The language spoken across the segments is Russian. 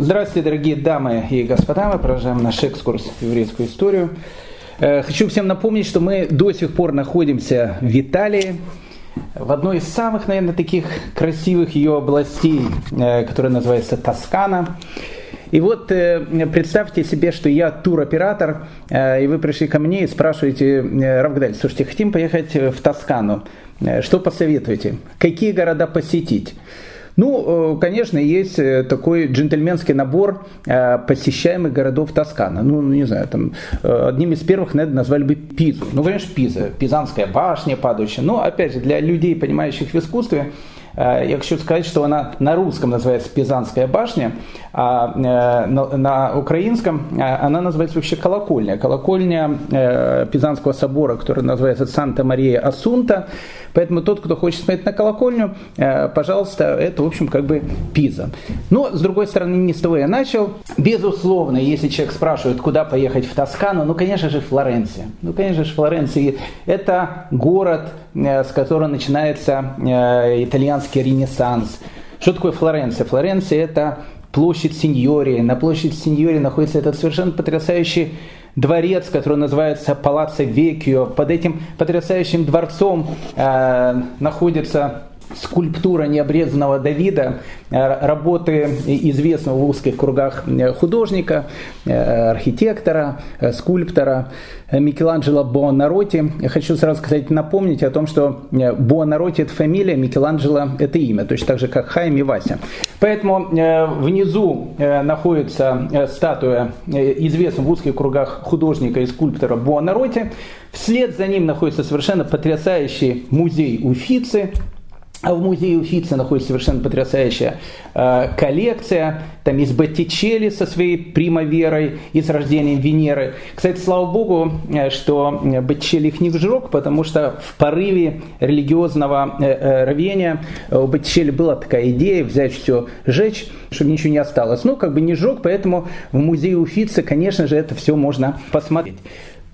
Здравствуйте, дорогие дамы и господа. Мы продолжаем наш экскурс в еврейскую историю. Э, хочу всем напомнить, что мы до сих пор находимся в Италии, в одной из самых, наверное, таких красивых ее областей, э, которая называется Тоскана. И вот э, представьте себе, что я туроператор, и вы пришли ко мне и спрашиваете, Равгдаль, слушайте, хотим поехать в Тоскану. Что посоветуете? Какие города посетить? Ну, э, конечно, есть э, такой джентльменский набор э, посещаемых городов Тоскана. Ну, не знаю, там одним из первых, наверное, назвали бы Пизу. Ну, конечно, Пиза, Пизанская башня падающая. Но, опять же, для людей, понимающих в искусстве, я хочу сказать, что она на русском называется Пизанская башня, а на, украинском она называется вообще колокольня. Колокольня Пизанского собора, который называется Санта-Мария Асунта. Поэтому тот, кто хочет смотреть на колокольню, э, пожалуйста, это, в общем, как бы Пиза. Но, с другой стороны, не с того я начал. Безусловно, если человек спрашивает, куда поехать в Тоскану, ну, конечно же, Флоренция. Ну, конечно же, Флоренция. Это город, э, с которого начинается э, итальянский ренессанс. Что такое Флоренция? Флоренция – это площадь Синьори. На площади Синьори находится этот совершенно потрясающий дворец, который называется Палаццо Векио. Под этим потрясающим дворцом э, находится скульптура необрезанного Давида, э, работы известного в узких кругах э, художника, э, архитектора, скульптора Микеланджело Буонаротти. Я хочу сразу сказать, напомнить о том, что Буонаротти – это фамилия, Микеланджело – это имя, точно так же, как Хайм и Вася. Поэтому внизу находится статуя известного в узких кругах художника и скульптора Буонаротти. Вслед за ним находится совершенно потрясающий музей Уфицы, а в музее Уфицы находится совершенно потрясающая э, коллекция. Там есть Боттичелли со своей примаверой и с рождением Венеры. Кстати, слава богу, э, что Боттичелли их не сжег, потому что в порыве религиозного э, э, рвения у Боттичелли была такая идея взять все, сжечь, чтобы ничего не осталось. Ну, как бы не сжег, поэтому в музее Уфицы, конечно же, это все можно посмотреть.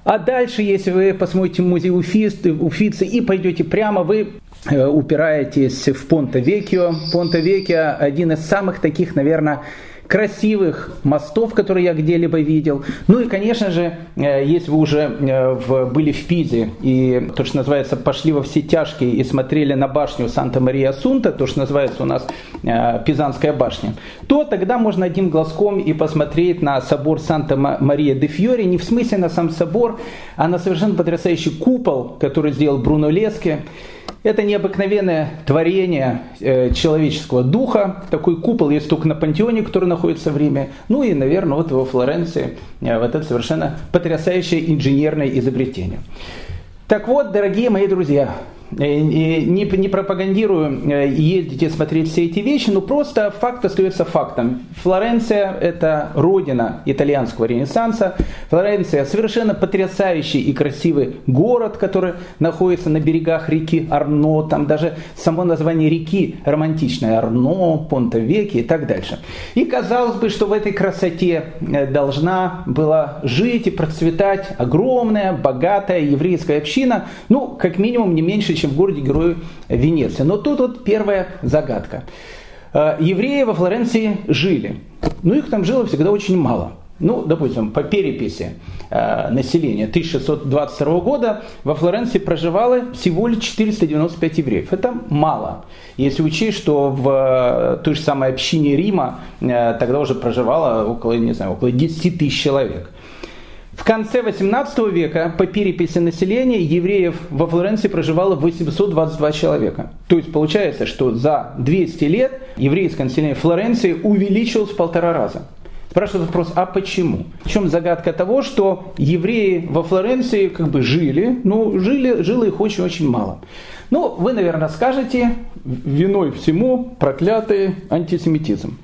А дальше, если вы посмотрите музей Уфицы, Уфицы и пойдете прямо, вы Э, упираетесь в Понто-Векио. Понто-Векио один из самых таких, наверное, красивых мостов, которые я где-либо видел. Ну и, конечно же, э, если вы уже э, были в Пизе и то, что называется, пошли во все тяжкие и смотрели на башню Санта-Мария-Сунта, то, что называется у нас Пизанская башня, то тогда можно одним глазком и посмотреть на собор Санта-Мария-де-Фьори, не в смысле на сам собор, а на совершенно потрясающий купол, который сделал Бруно Леске. Это необыкновенное творение э, человеческого духа. Такой купол есть только на пантеоне, который находится в Риме. Ну и, наверное, вот во Флоренции э, вот это совершенно потрясающее инженерное изобретение. Так вот, дорогие мои друзья, не, не пропагандирую э, ездить и смотреть все эти вещи, но просто факт остается фактом. Флоренция – это родина итальянского ренессанса. Флоренция – совершенно потрясающий и красивый город, который находится на берегах реки Арно. Там даже само название реки романтичное – Арно, Понта-Веки и так дальше. И казалось бы, что в этой красоте э, должна была жить и процветать огромная, богатая еврейская община, ну, как минимум, не меньше, чем чем в городе-герою Венеция. Но тут вот первая загадка. Э, евреи во Флоренции жили. Но их там жило всегда очень мало. Ну, допустим, по переписи э, населения 1622 года во Флоренции проживало всего лишь 495 евреев. Это мало. Если учесть, что в э, той же самой общине Рима тогда уже проживало около, не знаю, около 10 тысяч человек. В конце 18 века по переписи населения евреев во Флоренции проживало 822 человека. То есть получается, что за 200 лет еврейское население Флоренции увеличилось в полтора раза. Спрашивает вопрос, а почему? В чем загадка того, что евреи во Флоренции как бы жили, но жили, жило их очень-очень мало. Ну, вы, наверное, скажете, виной всему проклятый антисемитизм.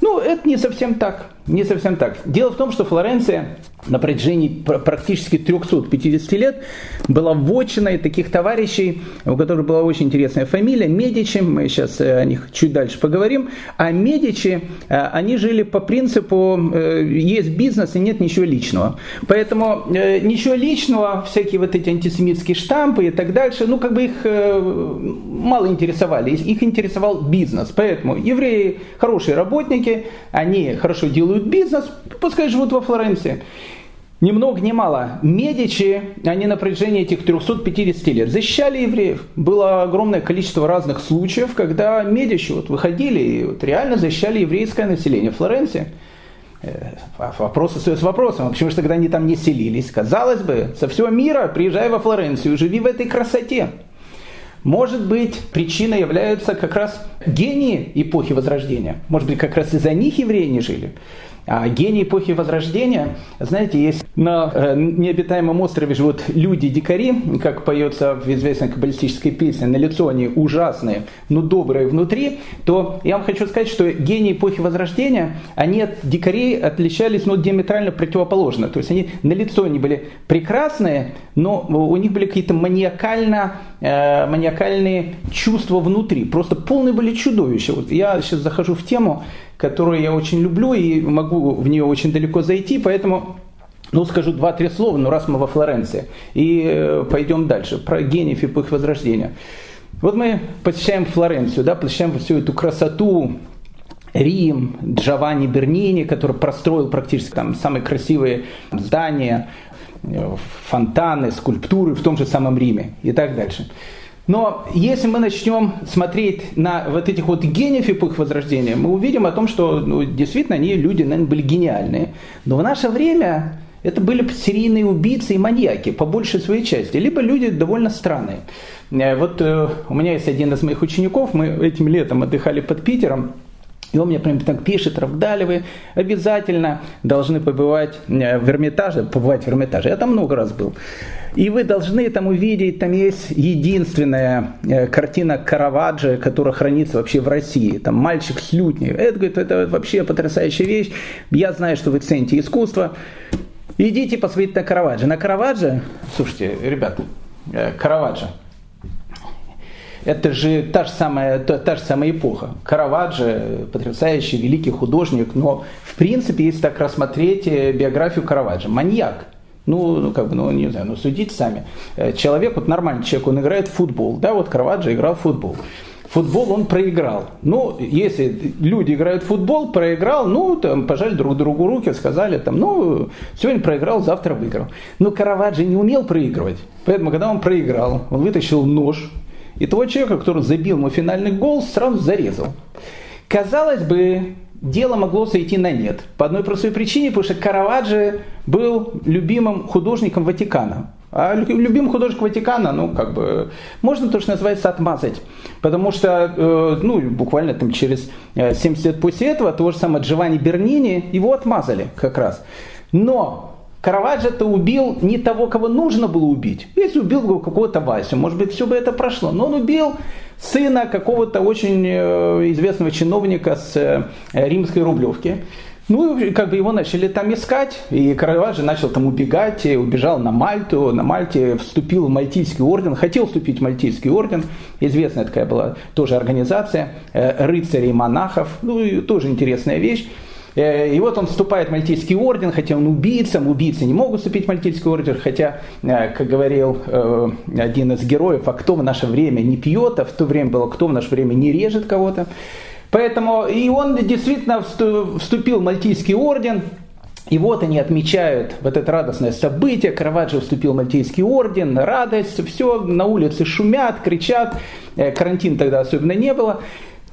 Ну, это не совсем так. Не совсем так. Дело в том, что Флоренция на протяжении практически 350 лет была вотчиной таких товарищей, у которых была очень интересная фамилия, Медичи, мы сейчас э, о них чуть дальше поговорим, а Медичи, э, они жили по принципу, э, есть бизнес и нет ничего личного. Поэтому ничего личного, всякие вот эти антисемитские штампы и так дальше, ну как бы их мало интересовали, их интересовал бизнес. Поэтому евреи хорошие работники, они хорошо делают бизнес, пускай живут во Флоренции. Ни много ни мало. Медичи, они на протяжении этих 350 лет защищали евреев. Было огромное количество разных случаев, когда Медичи вот выходили и вот реально защищали еврейское население Флоренции. Э, вопрос остается вопросом, а почему же тогда они там не селились? Казалось бы, со всего мира приезжай во Флоренцию, живи в этой красоте. Может быть, причиной являются как раз гении эпохи Возрождения. Может быть, как раз из-за них евреи не жили. А гений эпохи Возрождения, знаете, есть на э, необитаемом острове живут люди-дикари, как поется в известной каббалистической песне, на лицо они ужасные, но добрые внутри, то я вам хочу сказать, что гении эпохи Возрождения, они от дикарей отличались ну, диаметрально противоположно. То есть они на лицо они были прекрасные, но у них были какие-то маниакально, э, маниакальные чувства внутри. Просто полные были чудовища. Вот я сейчас захожу в тему, которую я очень люблю и могу в нее очень далеко зайти, поэтому ну, скажу два-три слова, но раз мы во Флоренции. И э, пойдем дальше, про гениев эпохи Возрождения. Вот мы посещаем Флоренцию, да, посещаем всю эту красоту, Рим, Джованни Бернини, который простроил практически там самые красивые здания, фонтаны, скульптуры в том же самом Риме и так дальше. Но если мы начнем смотреть на вот этих вот гениев эпох Возрождения, мы увидим о том, что ну, действительно они люди, наверное, были гениальные. Но в наше время это были серийные убийцы и маньяки, по большей своей части, либо люди довольно странные. Э, вот э, у меня есть один из моих учеников, мы этим летом отдыхали под Питером, и он мне прям так пишет, Равдали, вы обязательно должны побывать э, в Эрмитаже, побывать в Эрмитаже. Я там много раз был. И вы должны там увидеть, там есть единственная э, картина Караваджо, которая хранится вообще в России. Там мальчик с лютней. Это, говорит, это вообще потрясающая вещь. Я знаю, что вы цените искусство. Идите посмотрите на Караваджо. На Караваджо, слушайте, ребята, э, Караваджо, это же та же самая, та, та же самая эпоха. Караваджо, потрясающий, великий художник, но в принципе, если так рассмотреть э, биографию Караваджо, маньяк. Ну, ну, как бы, ну, не знаю, ну, судите сами. Э, человек, вот нормальный человек, он играет в футбол, да, вот Караваджо играл в футбол. Футбол он проиграл. Ну, если люди играют в футбол, проиграл, ну, там, пожали друг другу руки, сказали, там, ну, сегодня проиграл, завтра выиграл. Но Караваджо не умел проигрывать. Поэтому, когда он проиграл, он вытащил нож, и того человека, который забил ему финальный гол, сразу зарезал. Казалось бы, дело могло сойти на нет. По одной простой причине, потому что Караваджо был любимым художником Ватикана. А любимый художник Ватикана, ну, как бы, можно то, что называется, отмазать. Потому что, э, ну, буквально там через 70 э, лет после этого, того же самого Джованни Бернини, его отмазали как раз. Но Караваджо-то убил не того, кого нужно было убить. Если убил какого-то Васю, может быть, все бы это прошло. Но он убил сына какого-то очень э, известного чиновника с э, римской рублевки. Ну, как бы его начали там искать, и Караваджо начал там убегать, убежал на Мальту, на Мальте вступил в Мальтийский орден, хотел вступить в Мальтийский орден, известная такая была тоже организация, э, рыцарей и монахов, ну, тоже интересная вещь. Э, и вот он вступает в Мальтийский орден, хотя он убийца, убийцы не могут вступить в Мальтийский орден, хотя, э, как говорил э, один из героев, а кто в наше время не пьет, а в то время было, кто в наше время не режет кого-то. Поэтому и он действительно вступил в Мальтийский орден, и вот они отмечают вот это радостное событие. Караваджо вступил в Мальтийский орден, радость, все, на улице шумят, кричат. Карантин тогда особенно не было.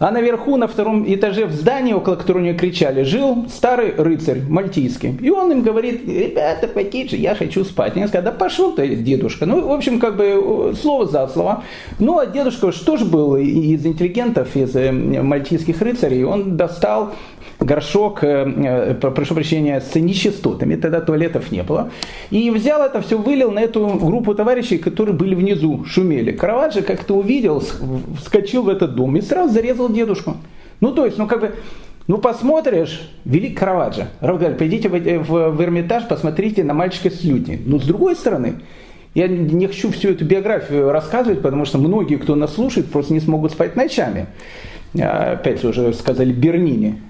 А наверху, на втором этаже в здании, около которого они кричали, жил старый рыцарь мальтийский. И он им говорит, ребята, потише, я хочу спать. Они сказали, да пошел ты, дедушка. Ну, в общем, как бы слово за слово. Ну, а дедушка что ж был из интеллигентов, из э, мальтийских рыцарей, он достал горшок, э, э, прошу прощения, с нечистотами, тогда туалетов не было. И взял это все, вылил на эту группу товарищей, которые были внизу, шумели. Караваджо как-то увидел, вскочил в этот дом и сразу зарезал дедушку. Ну, то есть, ну, как бы, Ну, посмотришь, велик Караваджо. Равгаль, пойдите в, в, в Эрмитаж, посмотрите на мальчика с лютней. Но с другой стороны, я не хочу всю эту биографию рассказывать, потому что многие, кто нас слушает, просто не смогут спать ночами. Опять уже сказали Бернини.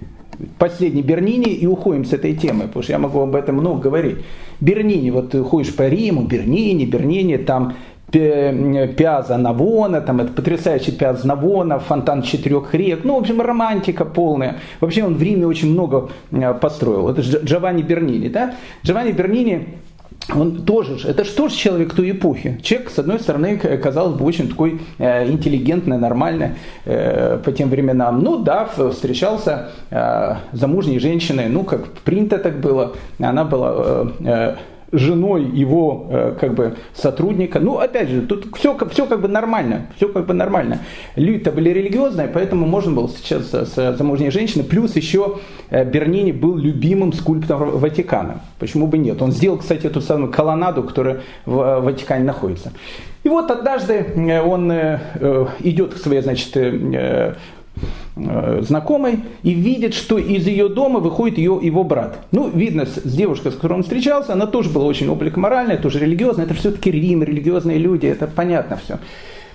Последний Бернини и уходим с этой темы, потому что я могу об этом много говорить. Бернини, вот ты ходишь по Риму, Бернини, Бернини, там Пиаза Навона, там это потрясающий Пиаз Навона, фонтан четырех рек, ну, в общем, романтика полная. Вообще он в Риме очень много построил. Это Джованни Бернини, да? Джованни Бернини он тоже, это же тоже человек той эпохи. Человек, с одной стороны, казалось бы, очень такой э, интеллигентный, нормальный э, по тем временам. Ну да, встречался э, замужней женщиной, ну как принято так было. Она была э, э женой его э, как бы сотрудника. Ну, опять же, тут все, все как бы нормально, все как бы нормально. Люди-то были религиозные, поэтому можно было встречаться с замужней женщиной. Плюс еще э, Бернини был любимым скульптором Ватикана. Почему бы нет? Он сделал, кстати, эту самую колоннаду, которая в э, Ватикане находится. И вот однажды он идет к своей, значит, знакомой и видит, что из ее дома выходит ее, его брат. Ну, видно, с, девушкой, с которой он встречался, она тоже была очень облик моральная, тоже религиозная. Это все-таки Рим, религиозные люди, это понятно все.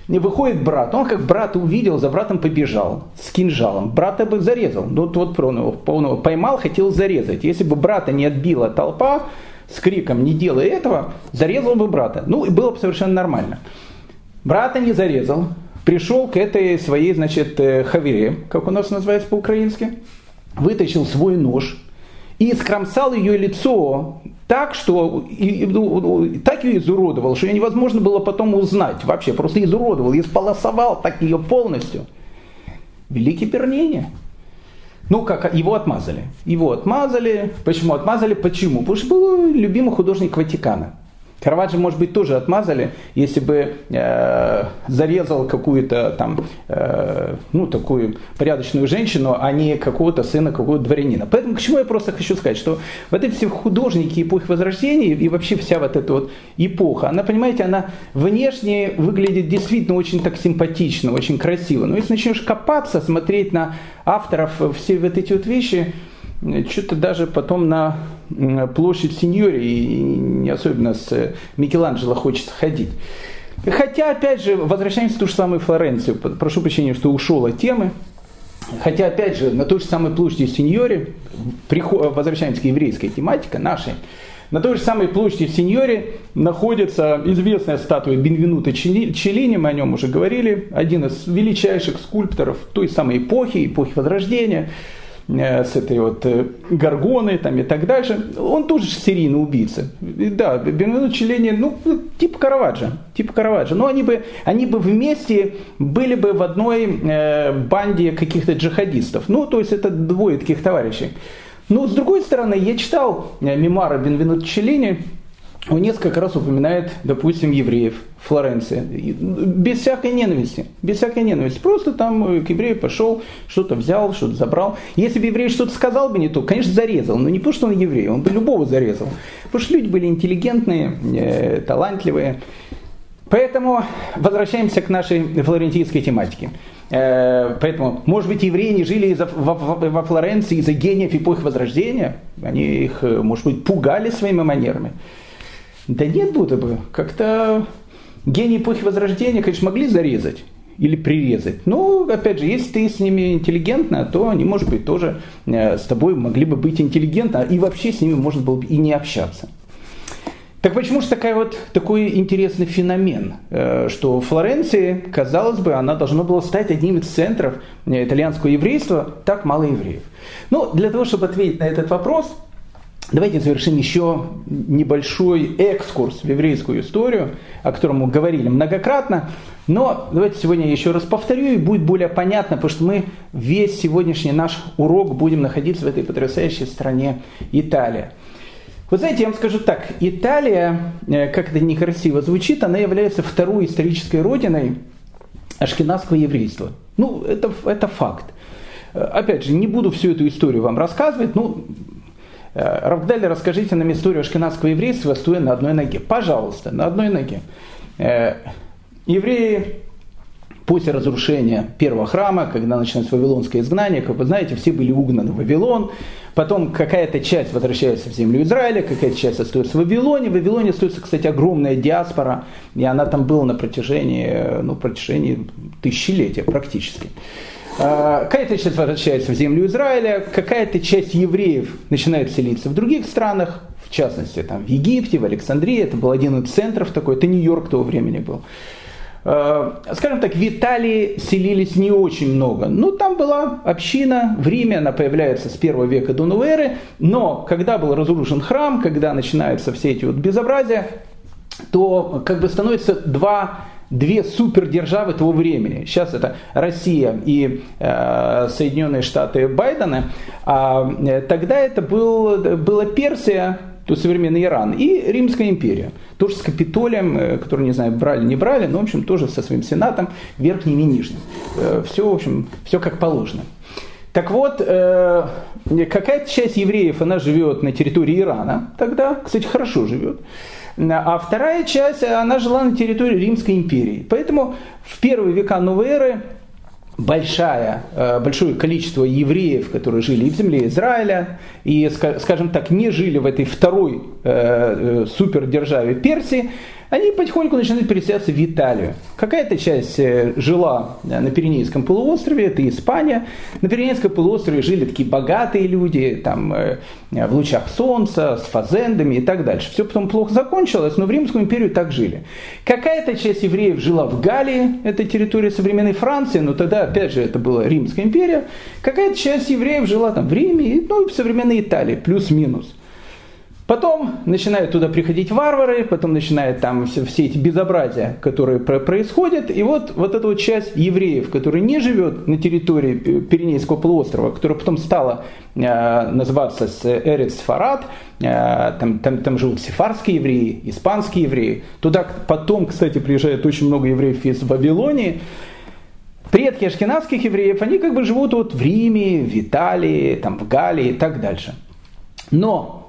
И выходит брат, он как брата увидел, за братом побежал с кинжалом. Брата бы зарезал, ну вот, вот он его, он его поймал, хотел зарезать. Если бы брата не отбила толпа с криком «не делай этого», зарезал бы брата. Ну и было бы совершенно нормально. Брата не зарезал, пришел к этой своей, значит, э, хавере, как у нас называется по-украински, вытащил свой нож и скромсал ее лицо так, что и, и, так ее изуродовал, что ее невозможно было потом узнать вообще, просто изуродовал, исполосовал так ее полностью. Великий Бернини. Ну, как его отмазали. Его отмазали. Почему отмазали? Почему? Потому что был любимый художник Ватикана. Караваджо, может быть, тоже отмазали, если бы э, зарезал какую-то там, э, ну, такую порядочную женщину, а не какого-то сына какого-то дворянина. Поэтому к чему я просто хочу сказать, что вот эти все художники эпохи Возрождения и вообще вся вот эта вот эпоха, она, понимаете, она внешне выглядит действительно очень так симпатично, очень красиво. Но если начнешь копаться, смотреть на авторов все вот эти вот вещи, что-то даже потом на площадь Синьори, и не особенно с Микеланджело хочется ходить. Хотя, опять же, возвращаемся в ту же самую Флоренцию. Прошу прощения, что ушел от темы. Хотя, опять же, на той же самой площади Синьори, возвращаемся к еврейской тематике нашей, на той же самой площади Синьори находится известная статуя Бенвенута Челлини, мы о нем уже говорили, один из величайших скульпторов той самой эпохи, эпохи Возрождения – Э, с этой вот э, Гаргоной там, и так дальше, он тоже серийный убийца. И, да, Бенвенут Челлини, ну, типа Караваджо, типа Караваджо. Но они бы, они бы вместе были бы в одной э, банде каких-то джихадистов. Ну, то есть это двое таких товарищей. Но с другой стороны, я читал э, мемуары Бенвенут Челлини, он несколько раз упоминает, допустим, евреев Флоренции. Без всякой ненависти. Без всякой ненависти. Просто там к еврею пошел, что-то взял, что-то забрал. Если бы еврей что-то сказал бы не то, конечно, зарезал. Но не потому, что он еврей, он бы любого зарезал. Потому что люди были интеллигентные, э, талантливые. Поэтому возвращаемся к нашей флорентийской тематике. Э, поэтому, может быть, евреи не жили во Флоренции из-за гениев эпохи Возрождения. Они их, э, может быть, пугали своими манерами. Да нет, будто бы. Как-то гении эпохи Возрождения, конечно, могли зарезать или прирезать. Но, опять же, если ты с ними интеллигентно, то они, может быть, тоже э, с тобой могли бы быть интеллигентно, и вообще с ними можно было бы и не общаться. Так почему же такая вот, такой интересный феномен, э, что Флоренция, казалось бы, она должна была стать одним из центров э, итальянского еврейства, так мало евреев. Ну, для того, чтобы ответить на этот вопрос, Давайте завершим еще небольшой экскурс в еврейскую историю, о котором мы говорили многократно. Но давайте сегодня еще раз повторю, и будет более понятно, потому что мы весь сегодняшний наш урок будем находиться в этой потрясающей стране Италия. Вы знаете, я вам скажу так, Италия, э, как это некрасиво звучит, она является второй исторической родиной ашкенадского еврейства. Ну, это, это факт. Э, опять же, не буду всю эту историю вам рассказывать, ну, Э, Равдали, расскажите нам историю ашкенадского еврейства, стоя на одной ноге. Пожалуйста, на одной ноге. Э, евреи после разрушения первого храма, когда началось вавилонское изгнание, как вы знаете, все были угнаны в Вавилон, потом какая-то часть возвращается в землю Израиля, какая-то часть остается в Вавилоне. В Вавилоне остается, кстати, огромная диаспора, и она там была на протяжении, ну, протяжении тысячелетия практически. А, какая-то часть возвращается в землю Израиля, какая-то часть евреев начинает селиться в других странах, в частности, там, в Египте, в Александрии, это был один из центров такой, это Нью-Йорк того времени был. А, скажем так, в Италии селились не очень много. Ну, там была община в Риме, она появляется с первого века до новой эры, но когда был разрушен храм, когда начинаются все эти вот безобразия, то как бы становится два две супердержавы того времени. Сейчас это Россия и э, Соединенные Штаты Байдена, а э, тогда это был, была Персия, то современный Иран, и Римская империя. Тоже с Капитолием, э, который, не знаю, брали, не брали, но, в общем, тоже со своим сенатом, верхним и нижним. Э, все, в общем, все как положено. Так вот, какая-то часть евреев, она живет на территории Ирана тогда, кстати, хорошо живет. А вторая часть, она жила на территории Римской империи. Поэтому в первые века новой эры большая, э, большое количество евреев, которые жили и в земле Израиля, и, скажем так, не жили в этой второй э, э супердержаве Персии, они потихоньку начинают переселяться в Италию. Какая-то часть э, жила э, на Пиренейском полуострове, это Испания. На Пиренейском полуострове жили такие богатые люди, там, э, в лучах солнца, с фазендами и так дальше. Все потом плохо закончилось, но в Римскую империю так жили. Какая-то часть евреев жила в Галлии, это территория современной Франции, но тогда, опять же, это была Римская империя. Какая-то часть евреев жила там в Риме, ну и в современной Италии, плюс-минус. Потом начинают туда приходить варвары, потом начинают там все, все эти безобразия, которые про- происходят. И вот, вот эта вот часть евреев, которая не живет на территории Пиренейского полуострова, которая потом стала э, называться Эрец Фарад, э, там, там, там живут сефарские евреи, испанские евреи. Туда потом, кстати, приезжает очень много евреев из Вавилонии. Предки ашкенадских евреев, они как бы живут вот в Риме, в Италии, там, в Галлии и так дальше. Но Э,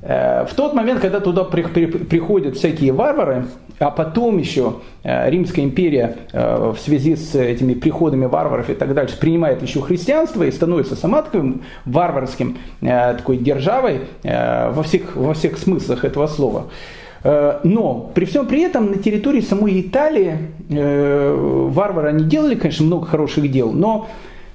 в тот момент, когда туда приходят всякие варвары, а потом еще э, Римская империя э, в связи с этими приходами варваров и так дальше принимает еще христианство и становится сама таким варварским такой державой во всех, во всех смыслах этого слова. Но при всем при этом на территории самой Италии варвары они делали, конечно, много хороших дел, но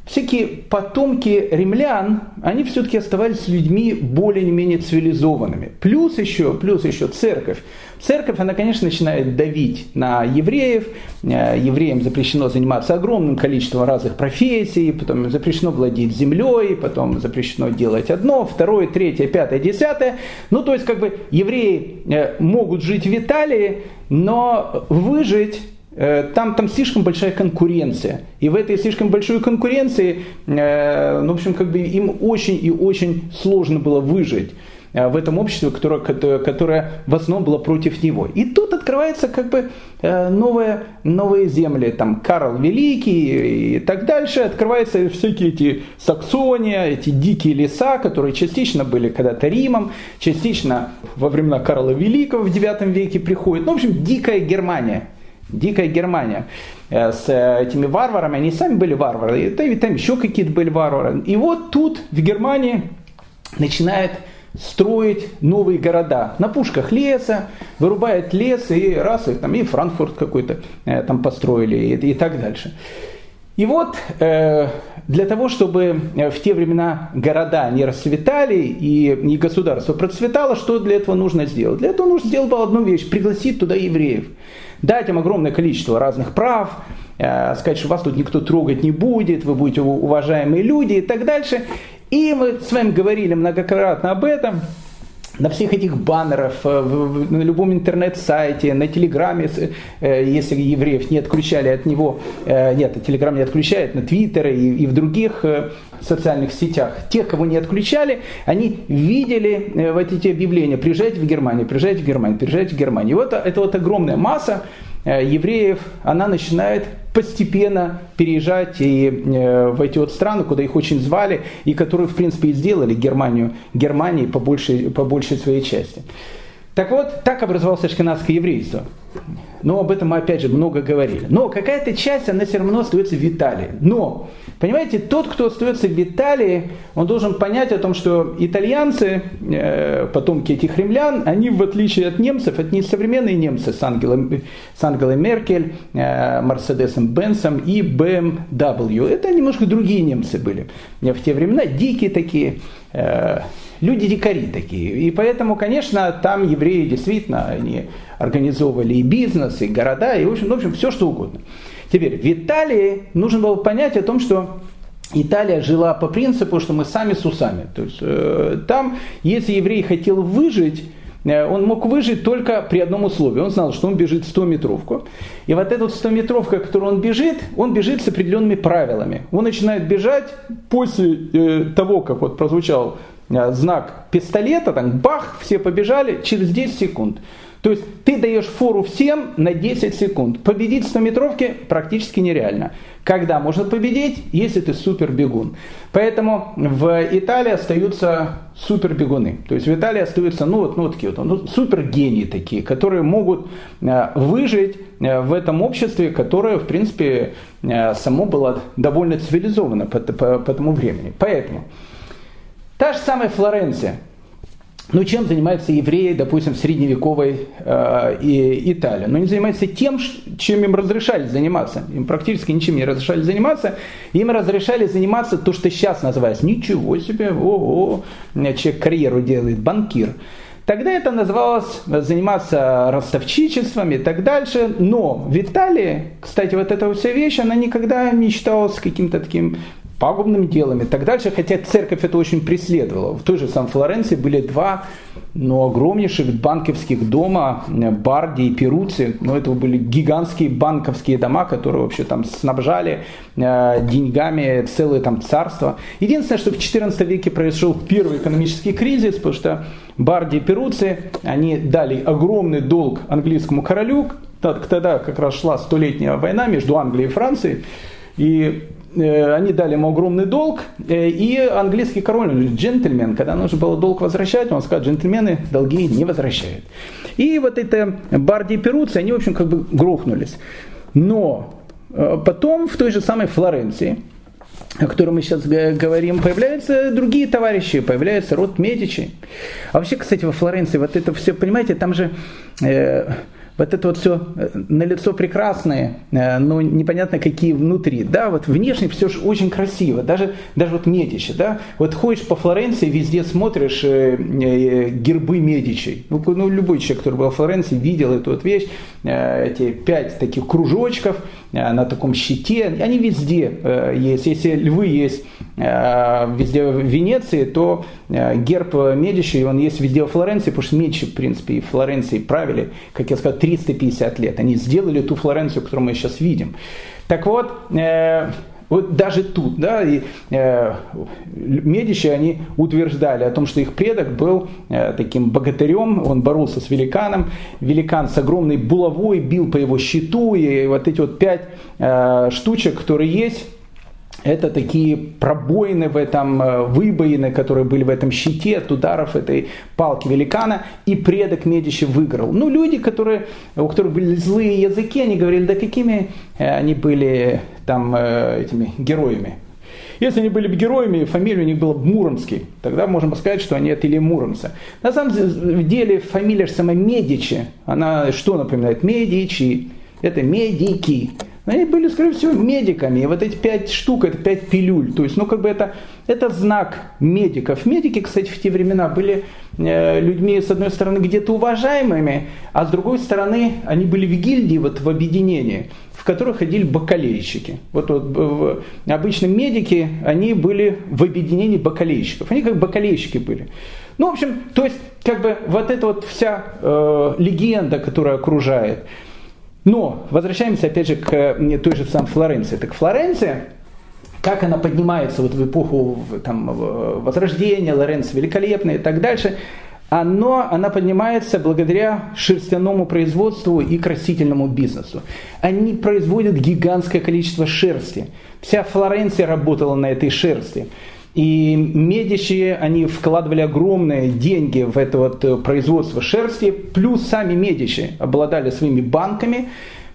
всякие потомки римлян, они все-таки оставались людьми более-менее цивилизованными. Плюс еще, плюс еще церковь. Церковь, она, конечно, начинает давить на евреев. Э, евреям запрещено заниматься огромным количеством разных профессий, потом запрещено владеть землей, потом запрещено делать одно, второе, третье, пятое, десятое. Ну, то есть, как бы, евреи э, могут жить в Италии, но выжить там, там слишком большая конкуренция. И в этой слишком большой конкуренции, э, ну, в общем, как бы им очень и очень сложно было выжить э, в этом обществе, которое, которое в основном было против него. И тут открывается как бы новые, новые земли, там Карл Великий и так дальше, открываются всякие эти Саксония, эти дикие леса, которые частично были когда-то Римом, частично во времена Карла Великого в IX веке приходят. Ну, в общем, дикая Германия – Дикая Германия э, с э, этими варварами, они сами были варвары, и там, там еще какие-то были варвары. И вот тут в Германии начинает строить новые города на пушках леса, вырубает лес и раз их там и Франкфурт какой-то э, там построили и, и так дальше. И вот э, для того, чтобы в те времена города не расцветали и, и государство процветало, что для этого нужно сделать? Для этого нужно сделать одну вещь, пригласить туда евреев дать им огромное количество разных прав, э, сказать, что вас тут никто трогать не будет, вы будете уважаемые люди и так дальше. И мы с вами говорили многократно об этом, на всех этих баннерах, э, на любом интернет-сайте, на Телеграме, э, если евреев не отключали от него, нет, Телеграм не отключает, на Твиттере и, в других социальных сетях. Тех, кого не отключали, они видели вот эти объявления, приезжайте в Германию, приезжайте в Германию, приезжайте в Германию. И вот это вот огромная масса евреев, она начинает постепенно переезжать и в эти вот страны, куда их очень звали, и которые, в принципе, и сделали Германию, Германии по большей, по большей своей части. Так вот, так образовалось ашкенадское еврейство. Но об этом мы опять же много говорили. Но какая-то часть, она все равно остается в Италии. Но, понимаете, тот, кто остается в Италии, он должен понять о том, что итальянцы, э, потомки этих римлян, они в отличие от немцев, это не современные немцы с Ангелой, с Ангелой Меркель, э, Мерседесом Бенсом и BMW. Это немножко другие немцы были. В те времена дикие такие, э, люди-дикари такие. И поэтому, конечно, там евреи действительно, они организовывали и бизнес, и города, и в общем, в общем все что угодно. Теперь, в Италии нужно было понять о том, что Италия жила по принципу, что мы сами с усами. То есть э, там, если еврей хотел выжить, он мог выжить только при одном условии. Он знал, что он бежит 100-метровку. И вот эта 100-метровка, которую он бежит, он бежит с определенными правилами. Он начинает бежать после э, того, как вот прозвучал э, знак пистолета, там бах, все побежали, через 10 секунд. То есть ты даешь фору всем на 10 секунд. Победить в 100-метровке практически нереально. Когда можно победить, если ты супер бегун. Поэтому в Италии остаются супер бегуны. То есть в Италии остаются ну, вот, ну, вот такие вот, ну, супер гении такие, которые могут э, выжить э, в этом обществе, которое, в принципе, э, само было довольно цивилизовано по, по, по тому времени. Поэтому та же самая Флоренция – ну, чем занимаются евреи, допустим, в средневековой э, Италии? Ну, они занимаются тем, чем им разрешали заниматься. Им практически ничем не разрешали заниматься. Им разрешали заниматься то, что сейчас называется. Ничего себе, о, -о человек карьеру делает, банкир. Тогда это называлось заниматься ростовчичеством и так дальше. Но в Италии, кстати, вот эта вся вещь, она никогда не считалась каким-то таким пагубными делами и так дальше, хотя церковь это очень преследовала. В той же самой Флоренции были два ну, огромнейших банковских дома, э, Барди и Перуци, но это были гигантские банковские дома, которые вообще там снабжали э, деньгами целое там царство. Единственное, что в XIV веке произошел первый экономический кризис, потому что Барди и Перуци, они дали огромный долг английскому королю, тогда как раз шла столетняя война между Англией и Францией, и они дали ему огромный долг, э, и английский король, джентльмен, когда нужно было долг возвращать, он сказал, джентльмены долги не возвращают. И вот это Барди и Перуци, они, в общем, как бы грохнулись. Но э, потом в той же самой Флоренции, о которой мы сейчас говорим, появляются другие товарищи, появляется род Медичи. А вообще, кстати, во Флоренции вот это все, понимаете, там же э, вот это вот все э, на лицо прекрасное, э, но непонятно какие внутри. Да, вот внешне все же очень красиво, даже, даже вот Медичи, да, вот ходишь по Флоренции, везде смотришь э, гербы Медичи. Ну, ну, любой человек, который был в Флоренции, видел эту вот вещь, эти пять таких кружочков, на таком щите, они везде есть. Если львы есть везде в Венеции, то герб Медичи, он есть везде в Флоренции, потому что Медичи, в принципе, и Флоренции правили, как я сказал, 350 лет. Они сделали ту Флоренцию, которую мы сейчас видим. Так вот, вот даже тут, да, и, э, Медичи, они утверждали о том, что их предок был э, таким богатырем, он боролся с великаном, великан с огромной булавой бил по его щиту, и вот эти вот пять э, штучек, которые есть, это такие пробоины в этом, э, выбоины, которые были в этом щите от ударов этой палки великана, и предок Медичи выиграл. Ну, люди, которые, у которых были злые языки, они говорили, да какими э, они были там э, этими героями. Если они были бы героями, фамилия у них была Муромский, тогда можем сказать, что они от Ильи Муромца. На самом деле фамилия сама Медичи, она что напоминает? Медичи, это медики. Они были, скорее всего, медиками. И вот эти пять штук, это пять пилюль. То есть, ну, как бы это, это знак медиков. Медики, кстати, в те времена были э, людьми, с одной стороны, где-то уважаемыми, а с другой стороны, они были в гильдии, вот в объединении, в которых ходили бакалейщики. Вот, вот обычно медики, они были в объединении бакалейщиков. Они как бакалейщики были. Ну, в общем, то есть, как бы вот эта вот вся э, легенда, которая окружает, но возвращаемся опять же к той же самой Флоренции. Так Флоренция, как она поднимается вот в эпоху там, Возрождения, Лоренцо Великолепный и так дальше, оно, она поднимается благодаря шерстяному производству и красительному бизнесу. Они производят гигантское количество шерсти. Вся Флоренция работала на этой шерсти. И Медичи, они вкладывали огромные деньги в это вот производство шерсти, плюс сами Медичи обладали своими банками,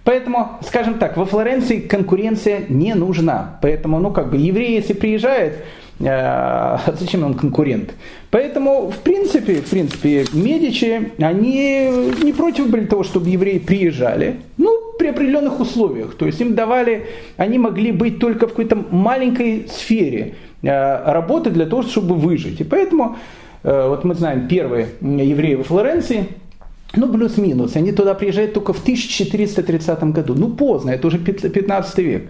Поэтому, скажем так, во Флоренции конкуренция не нужна. Поэтому, ну, как бы, еврей, если приезжает, э, зачем он конкурент? Поэтому, в принципе, в принципе, Медичи, они не против были того, чтобы евреи приезжали, ну, при определенных условиях. То есть им давали, они могли быть только в какой-то маленькой сфере э, работы для того, чтобы выжить. И поэтому, э, вот мы знаем, первые евреи во Флоренции – ну, плюс-минус. Они туда приезжают только в 1430 году. Ну, поздно, это уже 15 век.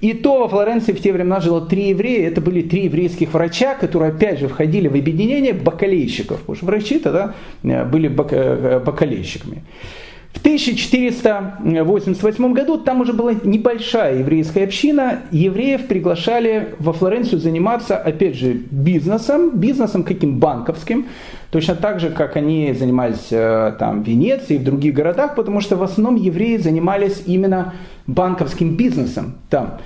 И то во Флоренции в те времена жило три еврея. Это были три еврейских врача, которые опять же входили в объединение бакалейщиков. Потому что врачи тогда э, были э, бакалейщиками. В 1488 году там уже была небольшая еврейская община. Евреев приглашали во Флоренцию заниматься, опять же, бизнесом. Бизнесом каким? Банковским. Точно так же, как они занимались э, там, в Венеции и в других городах, потому что в основном евреи занимались именно банковским бизнесом там.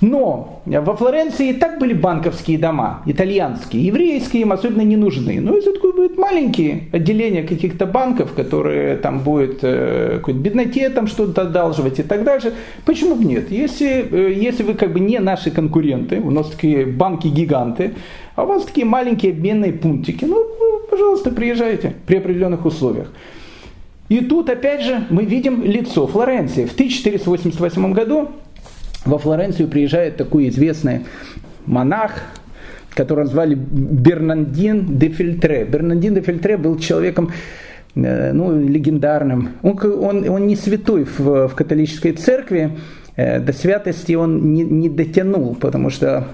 Но во Флоренции и так были банковские дома, итальянские, еврейские им особенно не нужны. Ну, если такое будет маленькие отделения каких-то банков, которые там будет э, какой-то бедноте там что-то одалживать и так дальше, почему бы нет? Если, э, если вы как бы не наши конкуренты, у нас такие банки-гиганты, а у вас такие маленькие обменные пунктики, ну, пожалуйста, приезжайте при определенных условиях. И тут, опять же, мы видим лицо Флоренции. В 1488 году во Флоренцию приезжает такой известный монах, которого звали Бернандин де Фильтре. Бернандин де Фильтре был человеком э, ну, легендарным. Он, он, он не святой в, в католической церкви, э, до святости он не, не дотянул, потому что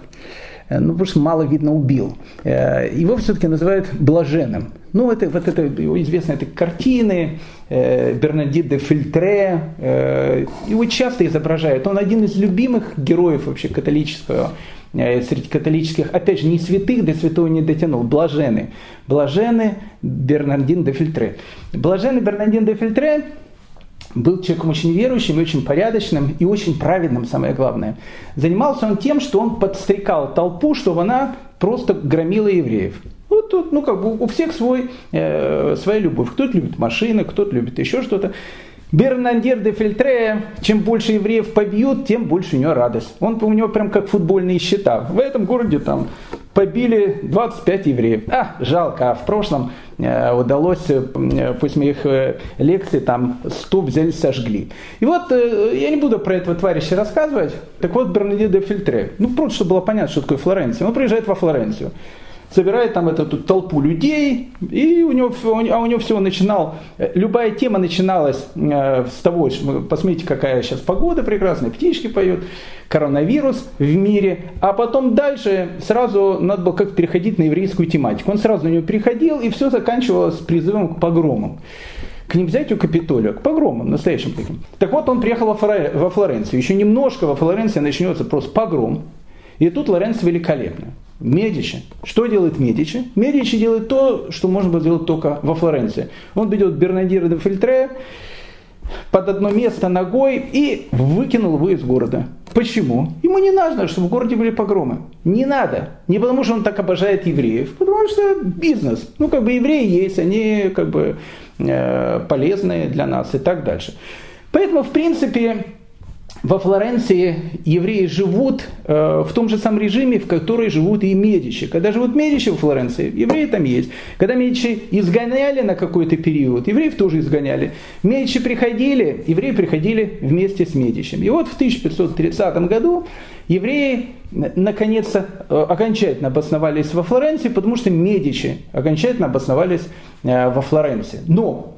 ну, потому что мало, видно, убил. Э, его все-таки называют блаженным. Ну, это, вот это известные это картины э, Бернадит де Фильтре. Его часто изображают. Он один из любимых героев вообще католического среди католических, опять же, не святых, до святого не дотянул, блажены. Блажены Бернардин де Фильтре. Блаженный Бернардин де Фильтре был человеком очень верующим, очень порядочным и очень праведным, самое главное. Занимался он тем, что он подстрекал толпу, чтобы она просто громила евреев. Вот тут, ну как бы у всех свой, э, своя любовь. Кто-то любит машины, кто-то любит еще что-то. Бернандер де Фильтре, чем больше евреев побьют, тем больше у него радость. Он у него прям как футбольные счета. В этом городе там побили 25 евреев. А, жалко, а в прошлом э, удалось, э, после моих э, лекций, там 100 взяли, сожгли. И вот, э, я не буду про этого товарища рассказывать, так вот Бернадет де Фильтре, ну просто, чтобы было понятно, что такое Флоренция. Он приезжает во Флоренцию собирает там эту, эту толпу людей, и у него, а у него всего начинал, э, любая тема начиналась э, с того, что, посмотрите, какая сейчас погода прекрасная, птички поют, коронавирус в мире, а потом дальше сразу надо было как переходить на еврейскую тематику. Он сразу на нее переходил, и все заканчивалось призывом к погромам к ним взятию Капитолия, к погромам настоящим таким. Так вот, он приехал во Флоренцию. Еще немножко во Флоренции начнется просто погром. И тут Лоренцо великолепно. Медичи. Что делает Медичи? Медичи делает то, что можно было сделать только во Флоренции. Он берет Бернадира де Фильтре под одно место ногой и выкинул его из города. Почему? Ему не надо, чтобы в городе были погромы. Не надо. Не потому, что он так обожает евреев, потому что бизнес. Ну, как бы евреи есть, они как бы э, полезные для нас и так дальше. Поэтому, в принципе, во Флоренции евреи живут э, в том же самом режиме, в который живут и Медичи. Когда живут Медичи во Флоренции, евреи там есть. Когда Медичи изгоняли на какой-то период, евреев тоже изгоняли. Медичи приходили, евреи приходили вместе с Медичем. И вот в 1530 году евреи наконец-то э, окончательно обосновались во Флоренции, потому что Медичи окончательно обосновались э, во Флоренции. Но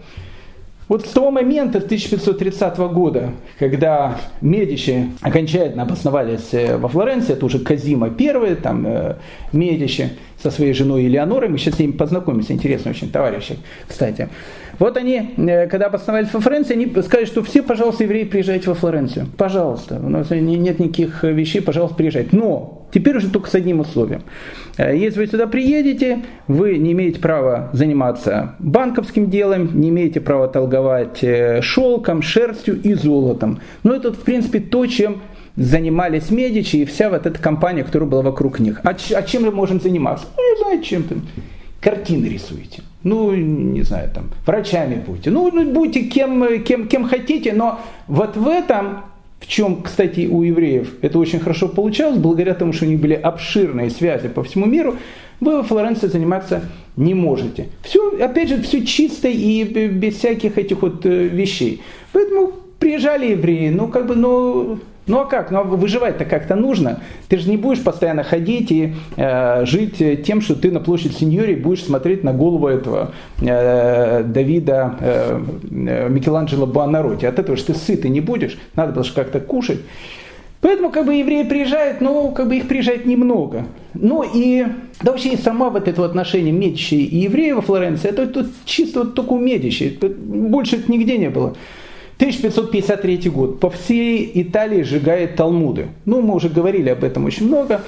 вот с того момента 1530 года, когда Медичи окончательно обосновались э, во Флоренции, это уже Казима I, там э, Медичи со своей женой Элеонорой, мы сейчас с ними познакомимся, интересно очень товарищи, кстати. Вот они, э, когда обосновались во Флоренции, они сказали, что все, пожалуйста, евреи, приезжайте во Флоренцию. Пожалуйста, у нас нет никаких вещей, пожалуйста, приезжайте. Но теперь уже только с одним условием. Э, если вы сюда приедете, вы не имеете права заниматься банковским делом, не имеете права торговать э, шелком, шерстью и золотом. Но это, в принципе, то, чем занимались Медичи и вся вот эта компания, которая была вокруг них. А, а чем мы можем заниматься? Ну, не знаю, чем там. Картины рисуете. Ну, не знаю, там, врачами будете. Ну, ну будьте кем, кем, кем хотите, но вот в этом в чем, кстати, у евреев это очень хорошо получалось, благодаря тому, что у них были обширные связи по всему миру, вы во Флоренции заниматься не можете. Все, опять же, все чисто и без всяких этих вот э, вещей. Поэтому приезжали евреи, ну как бы, ну ну а как? Ну а выживать-то как-то нужно. Ты же не будешь постоянно ходить и э, жить тем, что ты на площадь Синьори будешь смотреть на голову этого э, Давида э, э Микеланджело Буонаротти. От этого же ты сытый не будешь. Надо было же как-то кушать. Поэтому как бы евреи приезжают, но как бы их приезжает немного. Ну и да вообще и сама вот это отношение Медичи и евреев во Флоренции, это тут чисто вот только у Медичи. Больше это нигде не было. 1553 год. По всей Италии сжигает Талмуды. Ну, мы уже говорили об этом очень много.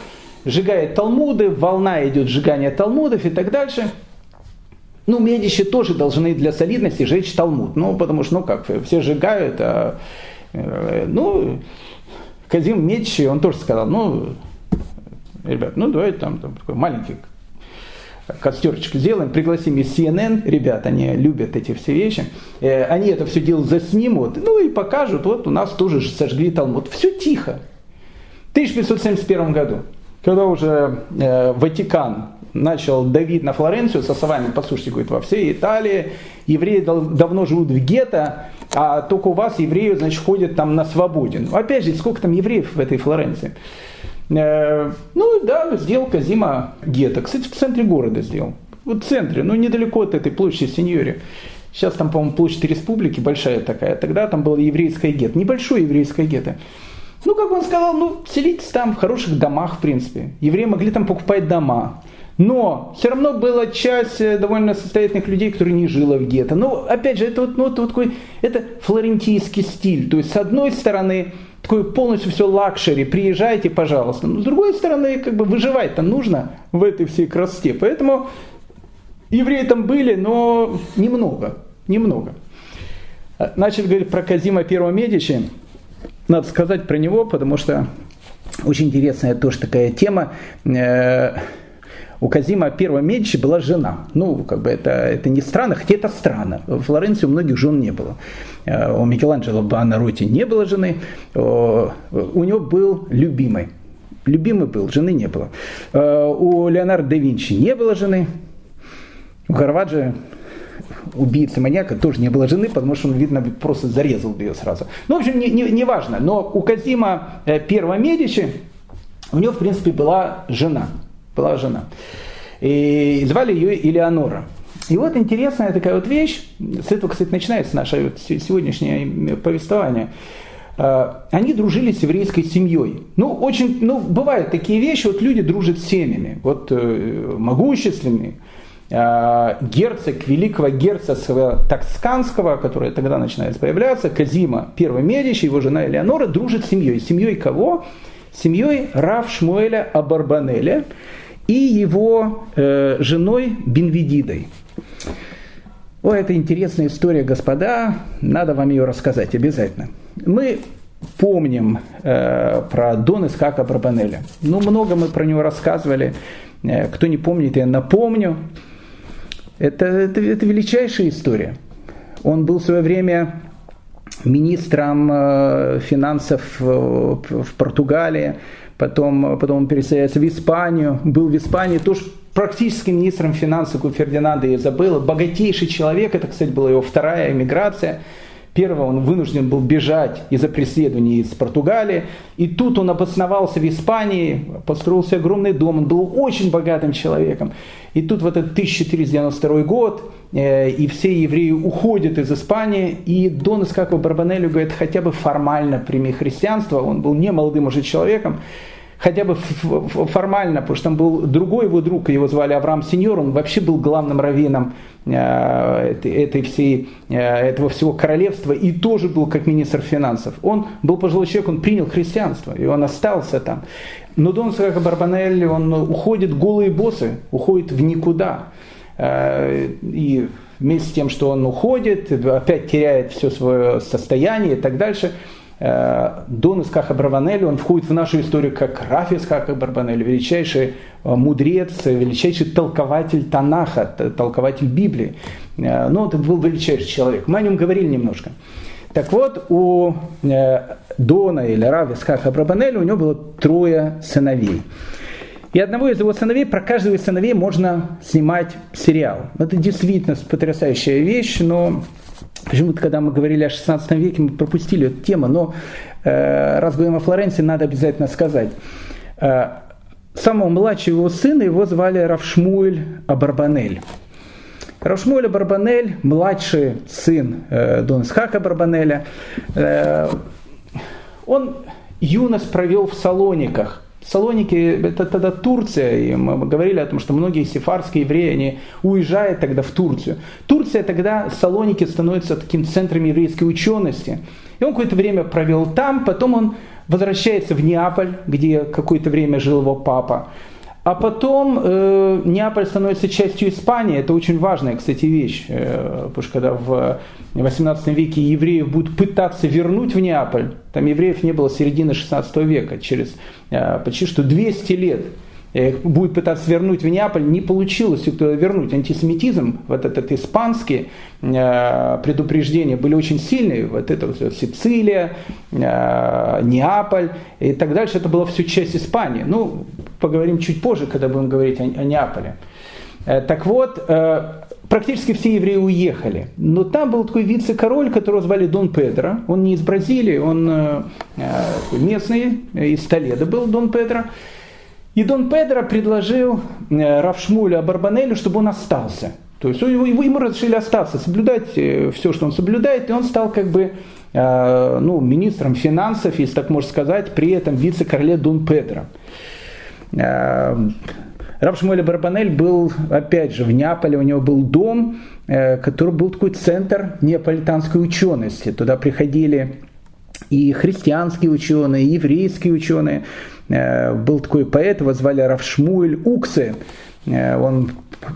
Сжигает Талмуды, волна идет сжигания Талмудов и так дальше. Ну, Медичи тоже должны для солидности сжечь Талмуд. Ну, потому что, ну как, все сжигают, а, э, ну, Казим Медичи, он тоже сказал, ну, ребят, ну давайте там, там такой маленький костерчик сделаем, пригласим из CNN, ребят, они любят эти все вещи, э, они это все дело заснимут, ну и покажут, вот у нас тоже сожгли Талмуд. Все тихо. В 1571 году, когда уже э, Ватикан начал давить на Флоренцию со словами, послушайте, говорит, во всей Италии евреи дав- давно живут в гетто, а только у вас евреи, значит, ходят там на свободе. Ну, опять же, сколько там евреев в этой Флоренции? Э, ну да, сделал Казима гетто. Кстати, в центре города сделал. Вот в центре, ну недалеко от этой площади Синьории. Сейчас там, по-моему, площадь республики большая такая. Тогда там было еврейское гетто. Небольшое еврейское гетто. Ну, как он сказал, ну, селитесь там в хороших домах, в принципе. Евреи могли там покупать дома. Но все равно была часть э, довольно состоятельных людей, которые не жила в гетто. Но, опять же, это вот, ну, вот такой, это флорентийский стиль. То есть, с одной стороны, полностью все luxury, приезжайте, пожалуйста. Но с другой стороны, как бы выживать-то нужно в этой всей красоте. Поэтому евреи там были, но немного, немного. Начали говорить про Казима Первого Медичи. Надо сказать про него, потому что очень интересная тоже такая тема. Э, у Казима первого Медичи была жена. Ну, как бы это, это не странно, хотя это странно. В Флоренции у многих жен не было. Э, у Микеланджело Банарути не было жены, у него был любимый. Любимый был, жены не было. Э, у Леонардо да Винчи не было жены. У Караваджо убийцы маньяка тоже не было жены, потому что он, видно, просто зарезал ее сразу. Ну, в общем, не, не, не важно. Но у Казима э, первого Медичи у него, в принципе, была жена. Была жена. И звали ее Элеонора. И вот интересная такая вот вещь, с этого, кстати, начинается наше вот сегодняшнее повествование. А, они дружили с еврейской семьей. Ну, очень, ну, бывают такие вещи, вот люди дружат с семьями. Вот э, могущественные, э, герцог, великого герцога Таксканского, который тогда начинает появляться, Казима первый Медичи, его жена Элеонора, дружит с семьей. Семьей кого? Семьей Рав Шмуэля Абарбанеля и его э, женой Бенведидой. О, это интересная история, господа, надо вам ее рассказать обязательно. Мы помним э, про Дон Исхака Брабанеля. Ну, много мы про него рассказывали. Э, кто не помнит, я напомню. Это, это, это величайшая история. Он был в свое время министром э, финансов в, в Португалии, потом, потом он переселяется в Испанию, был в Испании, тоже практически министром финансов у Фердинанда и Изабеллы, богатейший человек, это, кстати, была его вторая эмиграция. Первое, он вынужден был бежать из-за преследований из Португалии. И тут он обосновался в Испании, построился огромный дом, он был очень богатым человеком. И тут вот этот 1492 год, э, и все евреи уходят из Испании, и Дон Искаков Барбанелю говорит, хотя бы формально прими христианство, он был не молодым уже человеком, хотя бы формально, потому что там был другой его друг, его звали Авраам Сеньор, он вообще был главным раввином э, этой, всей, э, этого всего королевства и тоже был как министр финансов. Он был пожилой человек, он принял христианство, и он остался там. Но Дон Сака Барбанелли, он уходит голые боссы, уходит в никуда. Э, и вместе с тем, что он уходит, опять теряет все свое состояние и так дальше – Дон Исхак Абрабанель, он входит в нашу историю как Раф Исхак Абрабанель, величайший мудрец, величайший толкователь Танаха, толкователь Библии. Ну, это был величайший человек. Мы о нем говорили немножко. Так вот, у Дона или Рава Исхака Абрабанеля у него было трое сыновей. И одного из его сыновей, про каждого из сыновей можно снимать сериал. Это действительно потрясающая вещь, но почему-то, когда мы говорили о 16 веке, мы пропустили эту тему, но э, раз говорим о Флоренции, надо обязательно сказать. Э, самого младшего его сына его звали Равшмуэль Абарбанель. Равшмуэль Абарбанель, младший сын э, Дон Исхака Барбанеля, э, он юность провел в Салониках – Салоники – это тогда Турция, и мы говорили о том, что многие сефарские евреи, они уезжают тогда в Турцию. Турция тогда, Салоники становятся таким центром еврейской учености. И он какое-то время провел там, потом он возвращается в Неаполь, где какое-то время жил его папа. А потом э, Неаполь становится частью Испании. Это очень важная, кстати, вещь. Э, потому что когда в 18 веке евреев будут пытаться вернуть в Неаполь, там евреев не было середины 16 века, через э, почти что 200 лет будет пытаться вернуть в Неаполь, не получилось вернуть. Антисемитизм, вот этот испанский э, предупреждения были очень сильные. Вот это вот Сицилия, э, Неаполь и так дальше. Это была все часть Испании. Ну, поговорим чуть позже, когда будем говорить о, о Неаполе. Э, так вот, практически все евреи уехали. Но там был такой вице-король, которого звали Дон Педро. Он не из Бразилии, он местный, из Толеда был Дон Педро. И Дон Педро предложил э, Равшмулю Барбанелю, чтобы он остался. То есть ему, разрешили остаться, соблюдать э, все, что он соблюдает, и он стал как бы э, ну, министром финансов, если так можно сказать, при этом вице-короле Дон Педро. Равшмуэль Барбанель был, опять же, в Неаполе, у него был дом, который был такой центр неаполитанской учености. Туда приходили и христианские ученые, и еврейские ученые. Э, был такой поэт, его звали Равшмуэль Уксе. Э, он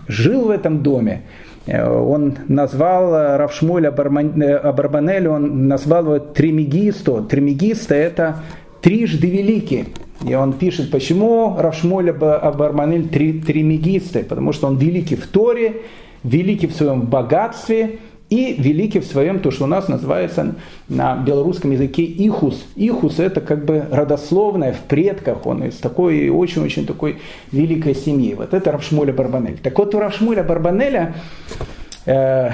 жил в этом доме. Э, он назвал Равшмуэля Абарбанеля, он назвал его Тремегисто. Тремегисто – это трижды великий. И он пишет, почему Равшмоль Абарманель три, тримегисты, потому что он великий в Торе, великий в своем богатстве – и великий в своем, то, что у нас называется на белорусском языке ихус. Ихус это как бы родословное в предках, он из такой очень-очень такой великой семьи. Вот это Равшмуля Барбанель. Так вот у Равшмуля Барбанеля э,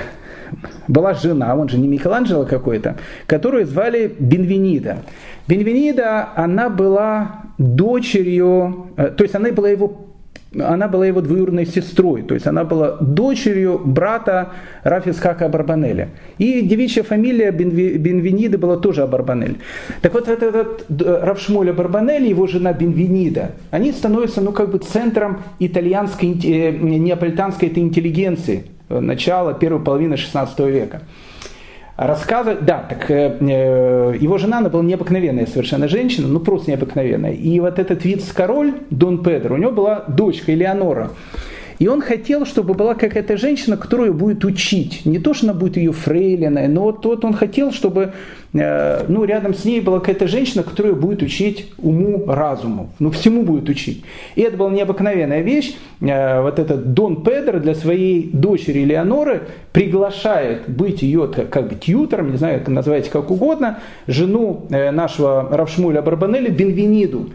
была жена, он же не Микеланджело какой-то, которую звали Бенвенида. Бенвенида, она была дочерью, э, то есть она была его она была его двоюродной сестрой, то есть она была дочерью брата Рафисхака Абарбанеля. И девичья фамилия Бенвенида была тоже Абарбанель. Так вот этот, этот э, Равшмоль Абарбанель и его жена Бенвенида, они становятся ну, как бы центром итальянской, э, неаполитанской этой интеллигенции э, начала первой половины XVI века рассказывать, да, так э, э, его жена, она была необыкновенная совершенно женщина, ну просто необыкновенная. И вот этот вице-король Дон Педро, у него была дочка Элеонора. И он хотел, чтобы была какая-то женщина, которую будет учить. Не то, что она будет ее фрейлиной, но вот, вот он хотел, чтобы э, ну, рядом с ней была какая-то женщина, которая будет учить уму, разуму. Ну, всему будет учить. И это была необыкновенная вещь. Э, вот этот Дон Педро для своей дочери Леоноры приглашает быть ее как бы тьютером, не знаю, как называете как угодно, жену э, нашего Равшмуля Барбанеля Бенвениду.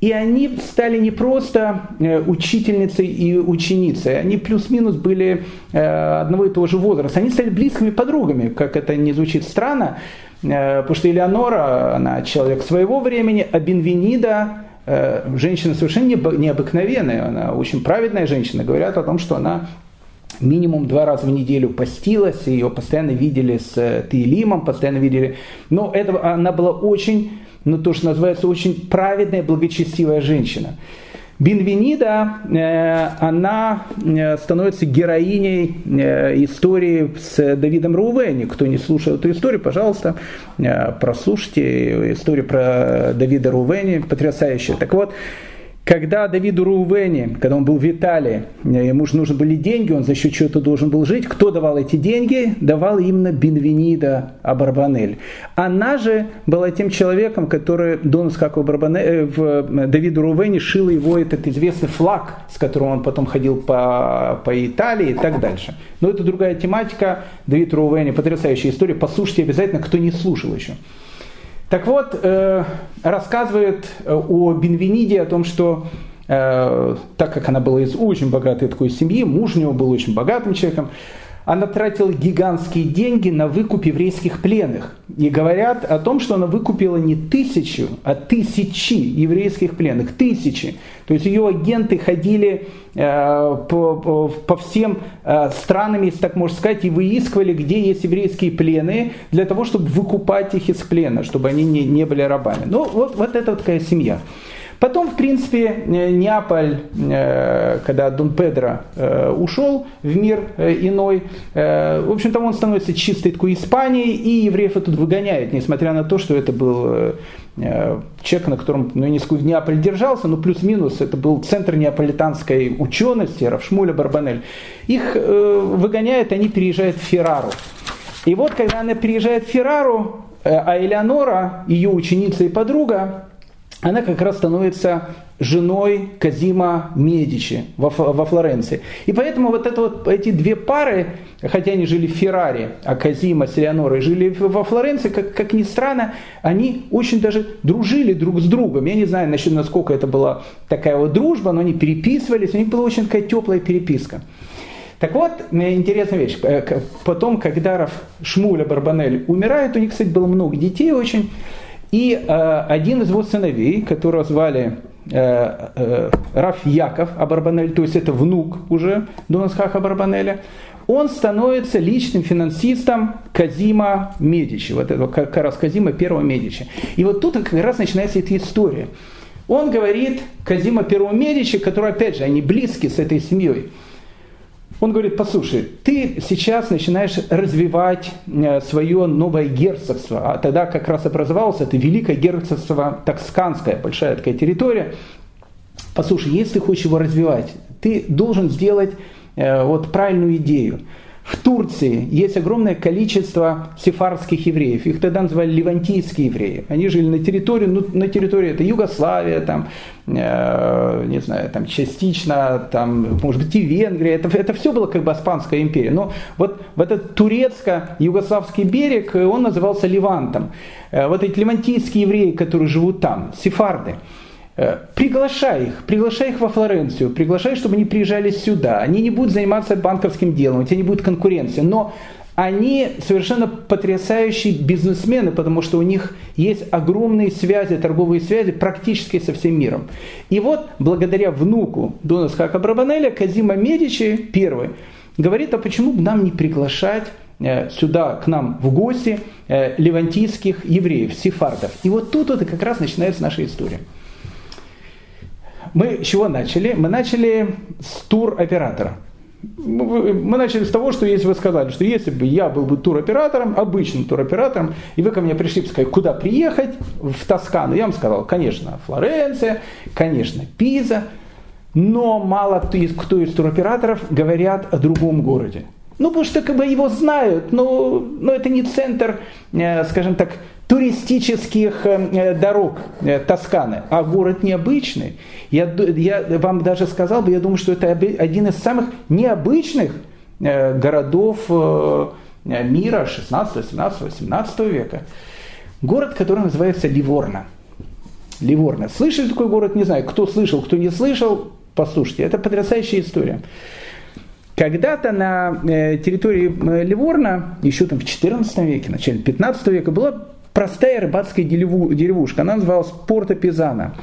И они стали не просто э, учительницей и ученицей, они плюс-минус были э, одного и того же возраста. Они стали близкими подругами, как это не звучит странно, э, потому что Элеонора, она человек своего времени, а Бенвенида, женщина совершенно необыкновенная, она очень праведная женщина. Говорят о том, что она минимум два раза в неделю постилась, ее постоянно видели с Таилимом, постоянно видели. Но это, она была очень ну, то, что называется очень праведная, благочестивая женщина. Бенвенида, э, она э, становится героиней э, истории с Давидом Рувени. Кто не слушал эту историю, пожалуйста, прослушайте историю про Давида Рувени, потрясающая. Так вот, когда Давиду Рувене, когда он был в Италии, ему же нужны были деньги, он за счет чего-то должен был жить. Кто давал эти деньги? Давал именно Бенвенида Абарбанель. Она же была тем человеком, который Донус Хаку Барбанель, в Давиду Рувене шил его этот известный флаг, с которым он потом ходил по, по Италии и так дальше. Но это другая тематика. Давид Рувене, потрясающая история. Послушайте обязательно, кто не слушал еще. Так вот, э, рассказывает э, о Бенвениде, о том, что э, так как она была из очень богатой такой семьи, муж у него был очень богатым человеком, она тратила гигантские деньги на выкуп еврейских пленных. И говорят о том, что она выкупила не тысячу, а тысячи еврейских пленных. Тысячи. То есть ее агенты ходили э, по, по, всем э, странам, если так можно сказать, и выискивали, где есть еврейские плены, для того, чтобы выкупать их из плена, чтобы они не, не были рабами. Ну, вот, вот это вот такая семья. Потом, в принципе, э, Неаполь, э, когда Дон Педро э, ушел в мир иной, в общем-то, он становится чистой такой Испанией, и евреев тут выгоняет, несмотря на то, что это был человек, на котором, ну, я не скажу, Неаполь держался, но плюс-минус это был центр неаполитанской учености, Равшмуля Барбанель. Их выгоняют, они переезжают в Феррару. И вот, когда она переезжает в Феррару, а Элеонора, ее ученица и подруга, она как раз становится женой Казима Медичи во, во Флоренции. И поэтому вот, это вот эти две пары, хотя они жили в Феррари, а Казима с Элеонорой жили во Флоренции, как, как ни странно, они очень даже дружили друг с другом. Я не знаю, насчет, насколько это была такая вот дружба, но они переписывались, у них была очень такая теплая переписка. Так вот, интересная вещь. Э, потом, когда Шмуля Барбанель умирает, у них, кстати, было много детей очень, и э, один из его сыновей, которого звали э, э, Раф Яков Абарбанель, то есть это внук уже Донасхаха Абарбанеля, он становится личным финансистом Казима Медичи, вот этого как раз Казима первого Медичи. И вот тут как раз начинается эта история. Он говорит Казима первого Медичи, который, опять же, они близки с этой семьей. Он говорит, послушай, ты сейчас начинаешь развивать э, свое новое герцогство, а тогда как раз образовалось это великое герцогство Тосканское, большая такая территория. Послушай, если ты хочешь его развивать, ты должен сделать э, вот правильную идею. В Турции есть огромное количество сефардских евреев. Их тогда называли левантийские евреи. Они жили на территории, ну, на территории это Югославия, там, э, не знаю, там частично, там, может быть, и Венгрия. Это, это все было как бы Испанская империя. Но вот, вот этот турецко-югославский берег, он назывался Левантом. Э, вот эти левантийские евреи, которые живут там, сефарды – Э, приглашай их, приглашай их во Флоренцию, приглашай, чтобы они приезжали сюда. Они не будут заниматься банковским делом, у тебя не будет конкуренции. Но они совершенно потрясающие бизнесмены, потому что у них есть огромные связи, торговые связи практически со всем миром. И вот благодаря внуку Дона Схака Брабанеля Казима Медичи, первый, говорит, а почему бы нам не приглашать э, сюда к нам в гости э, левантийских евреев, сефардов. И вот тут вот как раз начинается наша история. Мы с чего начали? Мы начали с туроператора. Мы начали с того, что если вы сказали, что если бы я был бы туроператором, обычным туроператором, и вы ко мне пришли бы сказать, куда приехать, в Тоскану, я вам сказал, конечно, Флоренция, конечно, Пиза, но мало кто из туроператоров говорят о другом городе. Ну, потому что как бы его знают, но, но это не центр, э, скажем так, туристических э, дорог э, Тосканы, а город необычный. Я, я вам даже сказал бы, я думаю, что это один из самых необычных э, городов мира 16, 17, 18 века. Город, который называется Ливорно. Ливорно. Слышали такой город? Не знаю, кто слышал, кто не слышал, послушайте. Это потрясающая история. Когда-то на территории Ливорна, еще там в 14 веке, начале 15 века, была простая рыбацкая деревушка, она называлась Порто Пизана.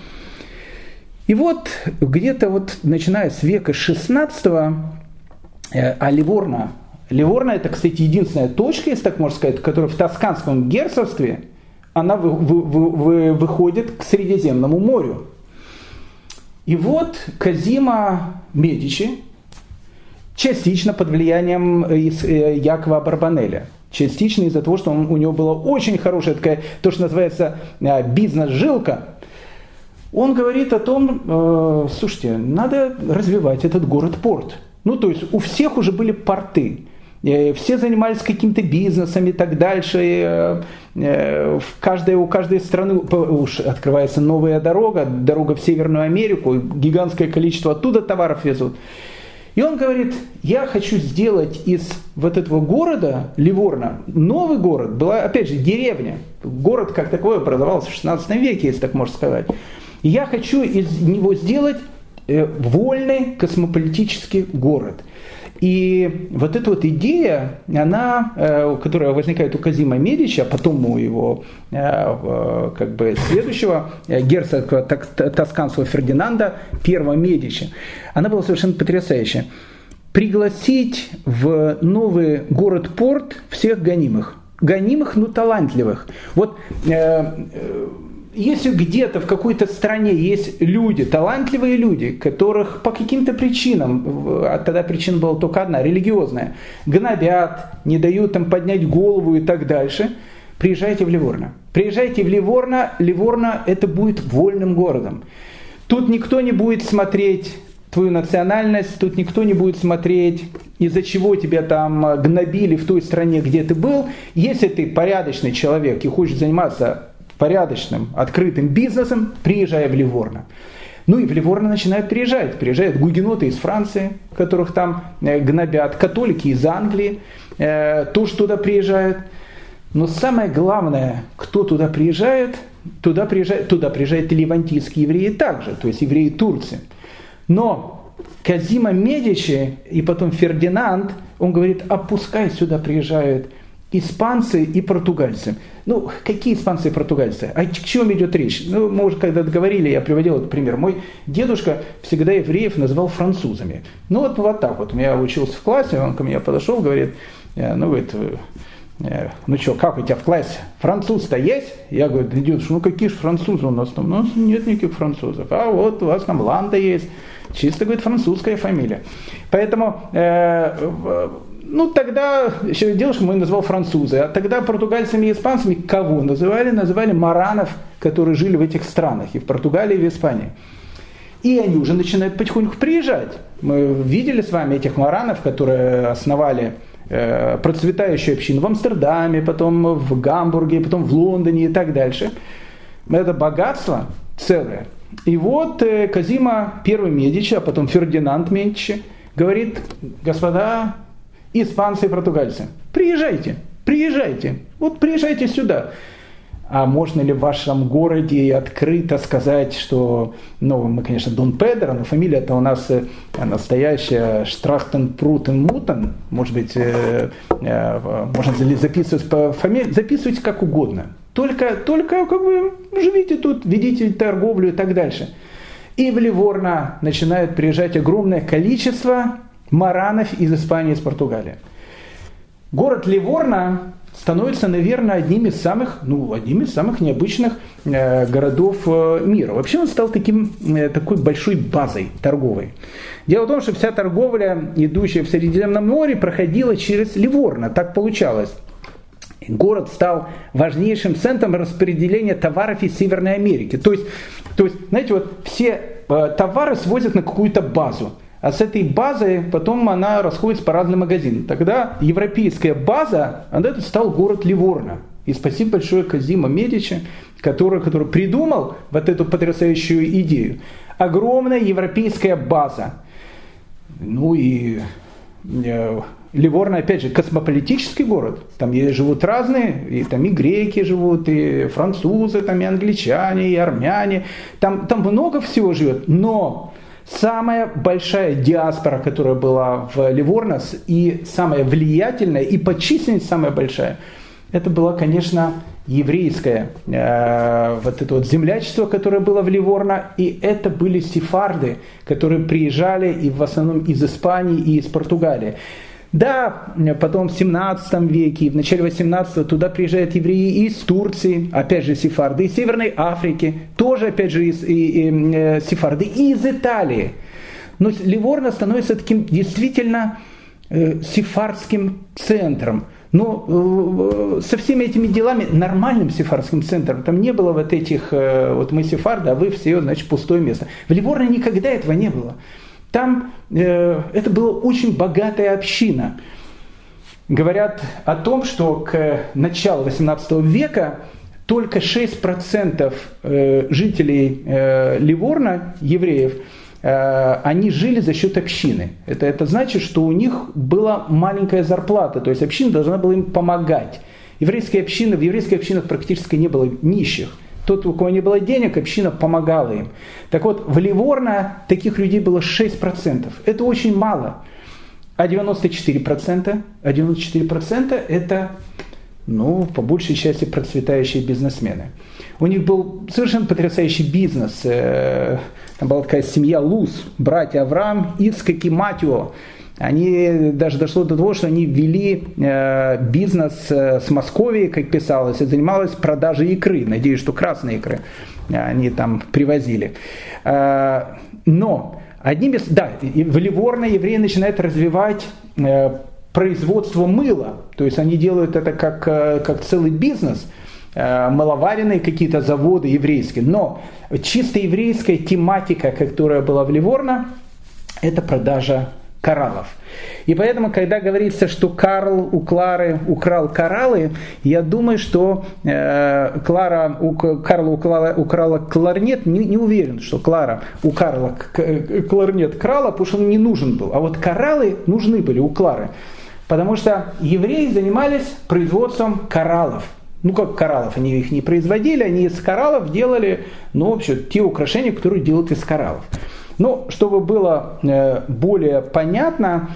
И вот где-то вот начиная с века 16 э, а Ливорна, Ливорна это, кстати, единственная точка, если так можно сказать, которая в Тосканском герцогстве, она вы, вы, вы, выходит к Средиземному морю. И вот Казима Медичи, частично под влиянием э, Якова Барбанеля – Частично из-за того, что он, у него была очень хорошая такая, то, что называется э, бизнес-жилка. он говорит о том, э, слушайте, надо развивать этот город-порт. Ну, то есть у всех уже были порты. Все занимались каким-то бизнесом и так дальше. Э, э, в каждой, у каждой страны уж открывается новая дорога, дорога в Северную Америку, гигантское количество оттуда товаров везут. И он говорит, я хочу сделать из вот этого города, Ливорна, новый город, была опять же деревня, город как такой образовался в 16 веке, если так можно сказать. И я хочу из него сделать вольный космополитический город – и вот эта вот идея, она, э, которая возникает у Казима Медича, а потом у его э, как бы следующего э, герцога тосканского Фердинанда, первого Медича, она была совершенно потрясающая. Пригласить в новый город-порт всех гонимых. Гонимых, но талантливых. Вот если где-то в какой-то стране есть люди, талантливые люди, которых по каким-то причинам, а тогда причина была только одна, религиозная, гнобят, не дают там поднять голову и так дальше, приезжайте в Ливорно. Приезжайте в Ливорно, Ливорно это будет вольным городом. Тут никто не будет смотреть твою национальность, тут никто не будет смотреть, из-за чего тебя там гнобили в той стране, где ты был. Если ты порядочный человек и хочешь заниматься порядочным, открытым бизнесом, приезжая в Ливорно. Ну и в Ливорно начинают приезжать. Приезжают гугеноты из Франции, которых там э, гнобят, католики из Англии, э, тоже туда приезжают. Но самое главное, кто туда приезжает, туда приезжают, туда приезжают ливантийские евреи также, то есть евреи Турции. Но Казима Медичи и потом Фердинанд, он говорит, а пускай сюда приезжают испанцы и португальцы. Ну, какие испанцы и португальцы? А к чему идет речь? Ну, мы уже когда говорили, я приводил этот пример. Мой дедушка всегда евреев называл французами. Ну, вот, вот так вот. Я учился в классе, он ко мне подошел, говорит, «Э, ну, говорит, э, ну что, как у тебя в классе? Француз-то есть? Я говорю, да дедушка, ну какие же французы у нас там? У нас нет никаких французов. А вот у вас там Ланда есть. Чисто, говорит, французская фамилия. Поэтому э, ну, тогда девушку мы назвал французы, а тогда португальцами и испанцами кого называли? Называли маранов, которые жили в этих странах, и в Португалии, и в Испании. И они уже начинают потихоньку приезжать. Мы видели с вами этих маранов, которые основали э, процветающую общину в Амстердаме, потом в Гамбурге, потом в Лондоне и так дальше. Это богатство целое. И вот э, Казима первый Медичи, а потом Фердинанд Медичи говорит, господа, испанцы и португальцы. Приезжайте, приезжайте, вот приезжайте сюда. А можно ли в вашем городе открыто сказать, что, ну, мы, конечно, Дон Педро, но фамилия-то у нас э, настоящая Штрахтен Прутен Мутен, может быть, э, э, можно записывать по фамилии, записывайте как угодно. Только, только как бы живите тут, ведите торговлю и так дальше. И в Ливорно начинает приезжать огромное количество маранов из Испании, из Португалии. Город Ливорно становится, наверное, одним из самых, ну, одним из самых необычных э, городов э, мира. Вообще он стал таким, э, такой большой базой торговой. Дело в том, что вся торговля, идущая в Средиземном море, проходила через Ливорно. Так получалось. Город стал важнейшим центром распределения товаров из Северной Америки. То есть, то есть знаете, вот все э, товары свозят на какую-то базу. А с этой базой потом она расходится по разным магазинам. Тогда европейская база, это стал город Ливорно. И спасибо большое Казима Медичи, который, который придумал вот эту потрясающую идею. Огромная европейская база. Ну и э, Ливорно, опять же, космополитический город. Там живут разные, и там и греки живут, и французы, там и англичане, и армяне. Там, там много всего живет, но Самая большая диаспора, которая была в Ливорнос, и самая влиятельная, и по численности самая большая, это была, конечно, еврейское э, вот это вот землячество, которое было в Ливорно, и это были сефарды, которые приезжали и в основном из Испании и из Португалии. Да, потом в 17 веке и в начале 18 туда приезжают евреи из Турции, опять же сефарды, из Северной Африки, тоже опять же из, и, и, э, сефарды, и из Италии. Но Ливорно становится таким действительно э, сефардским центром. Но э, со всеми этими делами нормальным сефардским центром там не было вот этих, э, вот мы сефарды, а вы все, значит, пустое место. В Ливорно никогда этого не было. Там э, это была очень богатая община. Говорят о том, что к началу 18 века только 6% э, жителей э, Ливорна, евреев, э, они жили за счет общины. Это, это значит, что у них была маленькая зарплата, то есть община должна была им помогать. Еврейская община, в еврейской общинах практически не было нищих. Тот, у кого не было денег, община помогала им. Так вот, в Ливорно таких людей было 6%. Это очень мало. А 94%, а 94% это ну, по большей части процветающие бизнесмены. У них был совершенно потрясающий бизнес. Э, там была такая семья Луз, братья Авраам, Ицкак и Матио. Они даже дошло до того, что они ввели э, бизнес э, с Московией, как писалось, и занималась продажей икры. Надеюсь, что красной икры они там привозили. Но одним из... Да, в Ливорно евреи начинают развивать производство мыла. То есть они делают это как, э, как целый бизнес, э, мыловаренные какие-то заводы еврейские. Но чисто еврейская тематика, которая была в Ливорно, это продажа кораллов. И поэтому, когда говорится, что Карл у Клары украл кораллы, я думаю, что э, Клара, у, Карл украла, украла кларнет, не, не уверен, что Клара у Карла кларнет крала, потому что он не нужен был. А вот кораллы нужны были у Клары. Потому что евреи занимались производством кораллов. Ну как кораллов, они их не производили, они из кораллов делали, ну, вообще, те украшения, которые делают из кораллов. Но ну, чтобы было э, более понятно,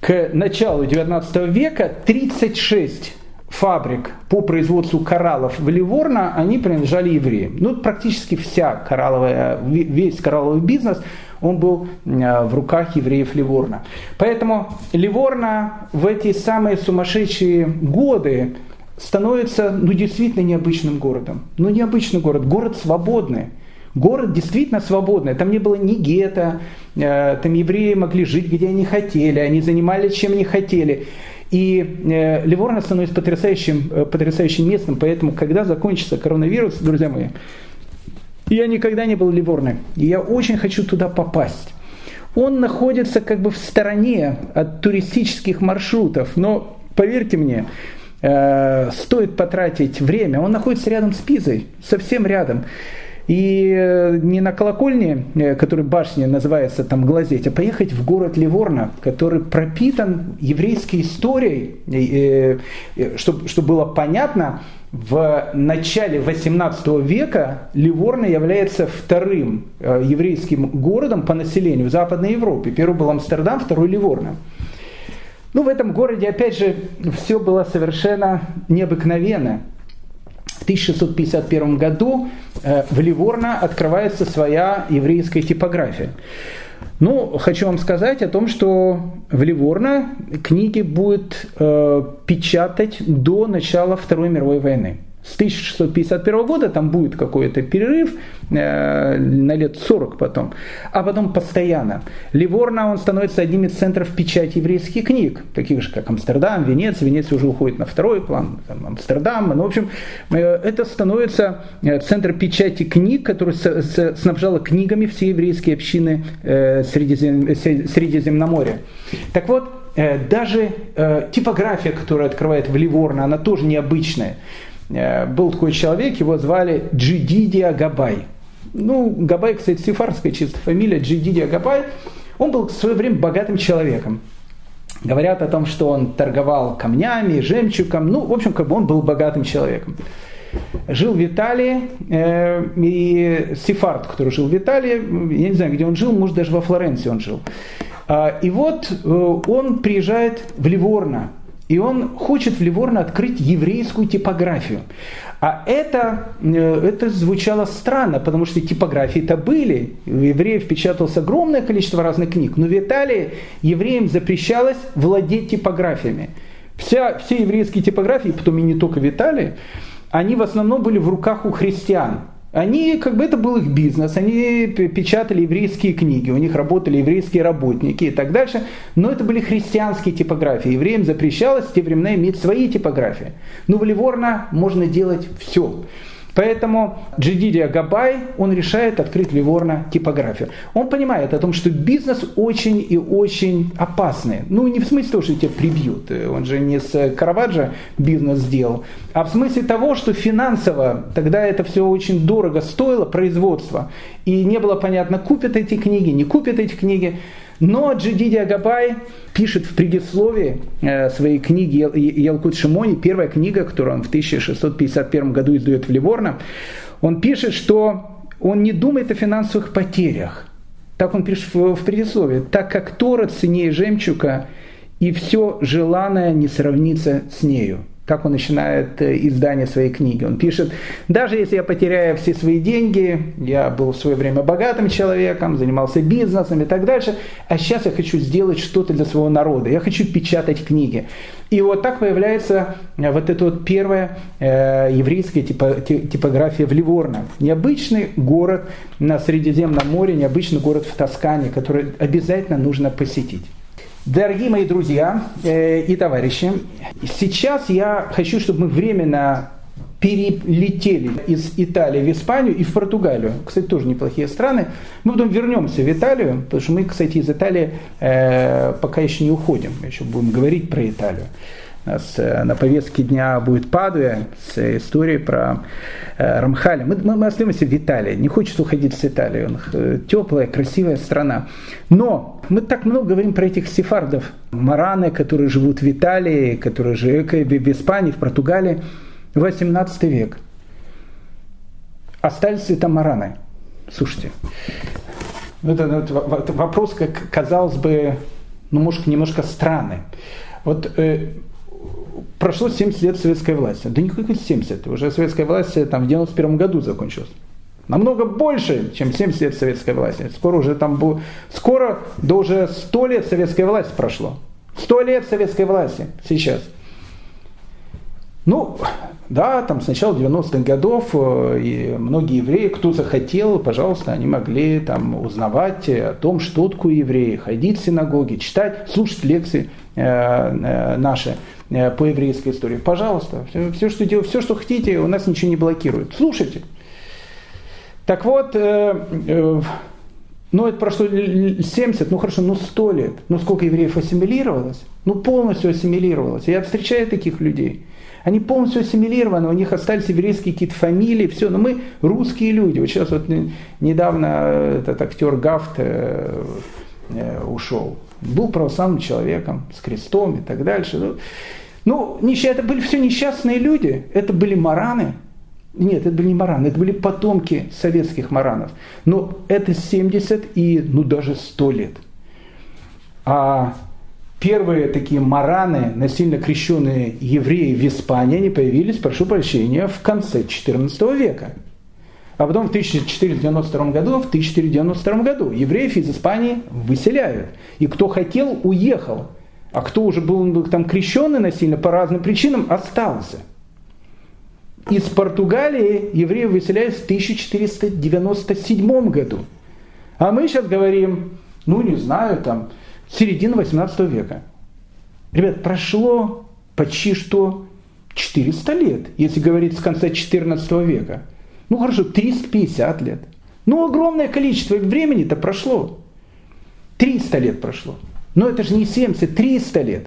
к началу 19 века 36 фабрик по производству кораллов в Ливорно, они принадлежали евреям. Ну, практически вся коралловая, весь коралловый бизнес – он был э, в руках евреев Ливорна. Поэтому Ливорна в эти самые сумасшедшие годы становится ну, действительно необычным городом. Ну, необычный город, город свободный. Город действительно свободный. Там не было ни гетто, э, там евреи могли жить, где они хотели, они занимались, чем они хотели. И э, Ливорно становится потрясающим, потрясающим местом, поэтому, когда закончится коронавирус, друзья мои, я никогда не был в Ливорне, и я очень хочу туда попасть. Он находится как бы в стороне от туристических маршрутов, но поверьте мне, э, стоит потратить время. Он находится рядом с Пизой, совсем рядом. И э, не на колокольне, э, который башня называется там глазеть, а поехать в город Ливорно, который пропитан еврейской историей, чтобы, чтобы было понятно, в начале 18 века Ливорно является вторым э, еврейским городом по населению в Западной Европе. Первый был Амстердам, второй Ливорно. Ну, в этом городе, опять же, все было совершенно необыкновенно. В 1651 году э, в Ливорно открывается своя еврейская типография. Ну, хочу вам сказать о том, что в Ливорно книги будет э, печатать до начала Второй мировой войны. С 1651 года там будет какой-то перерыв э, на лет 40 потом, а потом постоянно. Ливорно, он становится одним из центров печати еврейских книг, таких же, как Амстердам, Венеция. Венеция уже уходит на второй план, там, Амстердам. Ну, в общем, э, это становится э, центр печати книг, который с, с, снабжала книгами все еврейские общины э, Средизем, Средиземноморья. Так вот, э, даже э, типография, которая открывает в Ливорно, она тоже необычная. Э, был такой человек, его звали Джидидия Габай. Ну, Габай, кстати, сифарская чисто фамилия, Джидидия Габай. Он был в свое время богатым человеком. Говорят о том, что он торговал камнями, жемчугом. Ну, в общем, как бы он был богатым человеком. Жил в Италии, э, и Сефард, который жил в Италии, я не знаю, где он жил, может, даже во Флоренции он жил. А, и вот э, он приезжает в Ливорно, и он хочет в Ливорно открыть еврейскую типографию. А это, э, это звучало странно, потому что типографии-то были. У евреев печаталось огромное количество разных книг. Но в Италии евреям запрещалось владеть типографиями. Вся, все еврейские типографии, потом и не только в Италии, они в основном были в руках у христиан. Они, как бы это был их бизнес, они печатали еврейские книги, у них работали еврейские работники и так дальше, но это были христианские типографии. Евреям запрещалось в те времена иметь свои типографии. Но в Ливорно можно делать все. Поэтому Джидидия Габай, он решает открыть Ливорно типографию. Он понимает о том, что бизнес очень и очень опасный. Ну, не в смысле того, что тебя прибьют. Он же не с Караваджо бизнес сделал. А в смысле того, что финансово тогда это все очень дорого стоило, производство. И не было понятно, купят эти книги, не купят эти книги. Но Джидиди Агабай пишет в предисловии э, своей книги Ялкут Шимони, первая книга, которую он в 1651 году издает в Ливорно, он пишет, что он не думает о финансовых потерях. Так он пишет в предисловии. Так как Тора ценнее жемчуга, и все желанное не сравнится с нею как он начинает э, издание своей книги. Он пишет, даже если я потеряю все свои деньги, я был в свое время богатым человеком, занимался бизнесом и так дальше, а сейчас я хочу сделать что-то для своего народа, я хочу печатать книги. И вот так появляется э, вот эта вот первая э, еврейская типо, типография в Ливорно. Необычный город на Средиземном море, необычный город в Тоскане, который обязательно нужно посетить. Дорогие мои друзья э, и товарищи, сейчас я хочу, чтобы мы временно перелетели из Италии в Испанию и в Португалию. Кстати, тоже неплохие страны. Мы потом вернемся в Италию, потому что мы, кстати, из Италии э, пока еще не уходим. Еще будем говорить про Италию. У нас э, на повестке дня будет Падуя с историей про э, Рамхаля. Мы, мы, мы остаемся в Италии. Не хочется уходить с Италии. Он э, теплая, красивая страна. Но мы так много говорим про этих сефардов. Мараны, которые живут в Италии, которые живут в Испании, в Португалии. 18 век. Остались ли там мараны? Слушайте, это, это вопрос, как казалось бы, ну, может, немножко странный. Вот прошло 70 лет советской власти. Да никаких 70, уже советская власть э, там в 91 году закончилась. Намного больше, чем 70 лет советской власти. Скоро уже там было, скоро, да уже 100 лет советской власти прошло. 100 лет советской власти сейчас. Ну, да, там с начала 90-х годов э, и многие евреи, кто захотел, пожалуйста, они могли там узнавать о том, что такое евреи, ходить в синагоги, читать, слушать лекции э, э, наши по еврейской истории. Пожалуйста, все, все, что, делать, все, что хотите, у нас ничего не блокирует. Слушайте. Так вот, э, э, ну это прошло 70, ну хорошо, ну 100 лет. Ну сколько евреев ассимилировалось? Ну полностью ассимилировалось. Я встречаю таких людей. Они полностью ассимилированы, у них остались еврейские какие-то фамилии, все. Но мы русские люди. Вот сейчас вот недавно этот актер Гафт э, э, ушел. Был православным человеком, с крестом и так дальше. Ну, ну это были все несчастные люди. Это были мараны. Нет, это были не мараны, это были потомки советских маранов. Но это 70 и ну даже 100 лет. А первые такие мараны, насильно крещенные евреи в Испании, они появились, прошу прощения, в конце XIV века. А потом в 1492 году, в 1492 году евреев из Испании выселяют. И кто хотел, уехал. А кто уже был там крещенный насильно по разным причинам, остался. Из Португалии евреев выселяют в 1497 году. А мы сейчас говорим, ну не знаю, там, середина 18 века. Ребят, прошло почти что 400 лет, если говорить с конца 14 века. Ну хорошо, 350 лет. Ну огромное количество времени-то прошло. 300 лет прошло. Но это же не 70, 300 лет.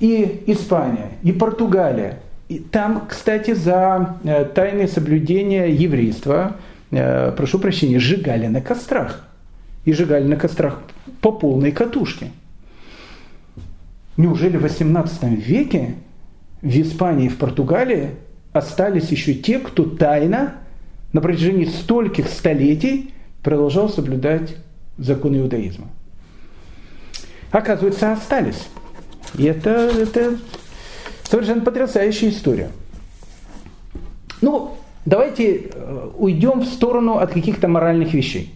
И Испания, и Португалия. И там, кстати, за э, тайное соблюдение еврейства, э, прошу прощения, сжигали на кострах. И сжигали на кострах по полной катушке. Неужели в 18 веке в Испании и в Португалии остались еще те, кто тайно на протяжении стольких столетий продолжал соблюдать законы иудаизма? Оказывается, остались. И это, это совершенно потрясающая история. Ну, давайте э, уйдем в сторону от каких-то моральных вещей.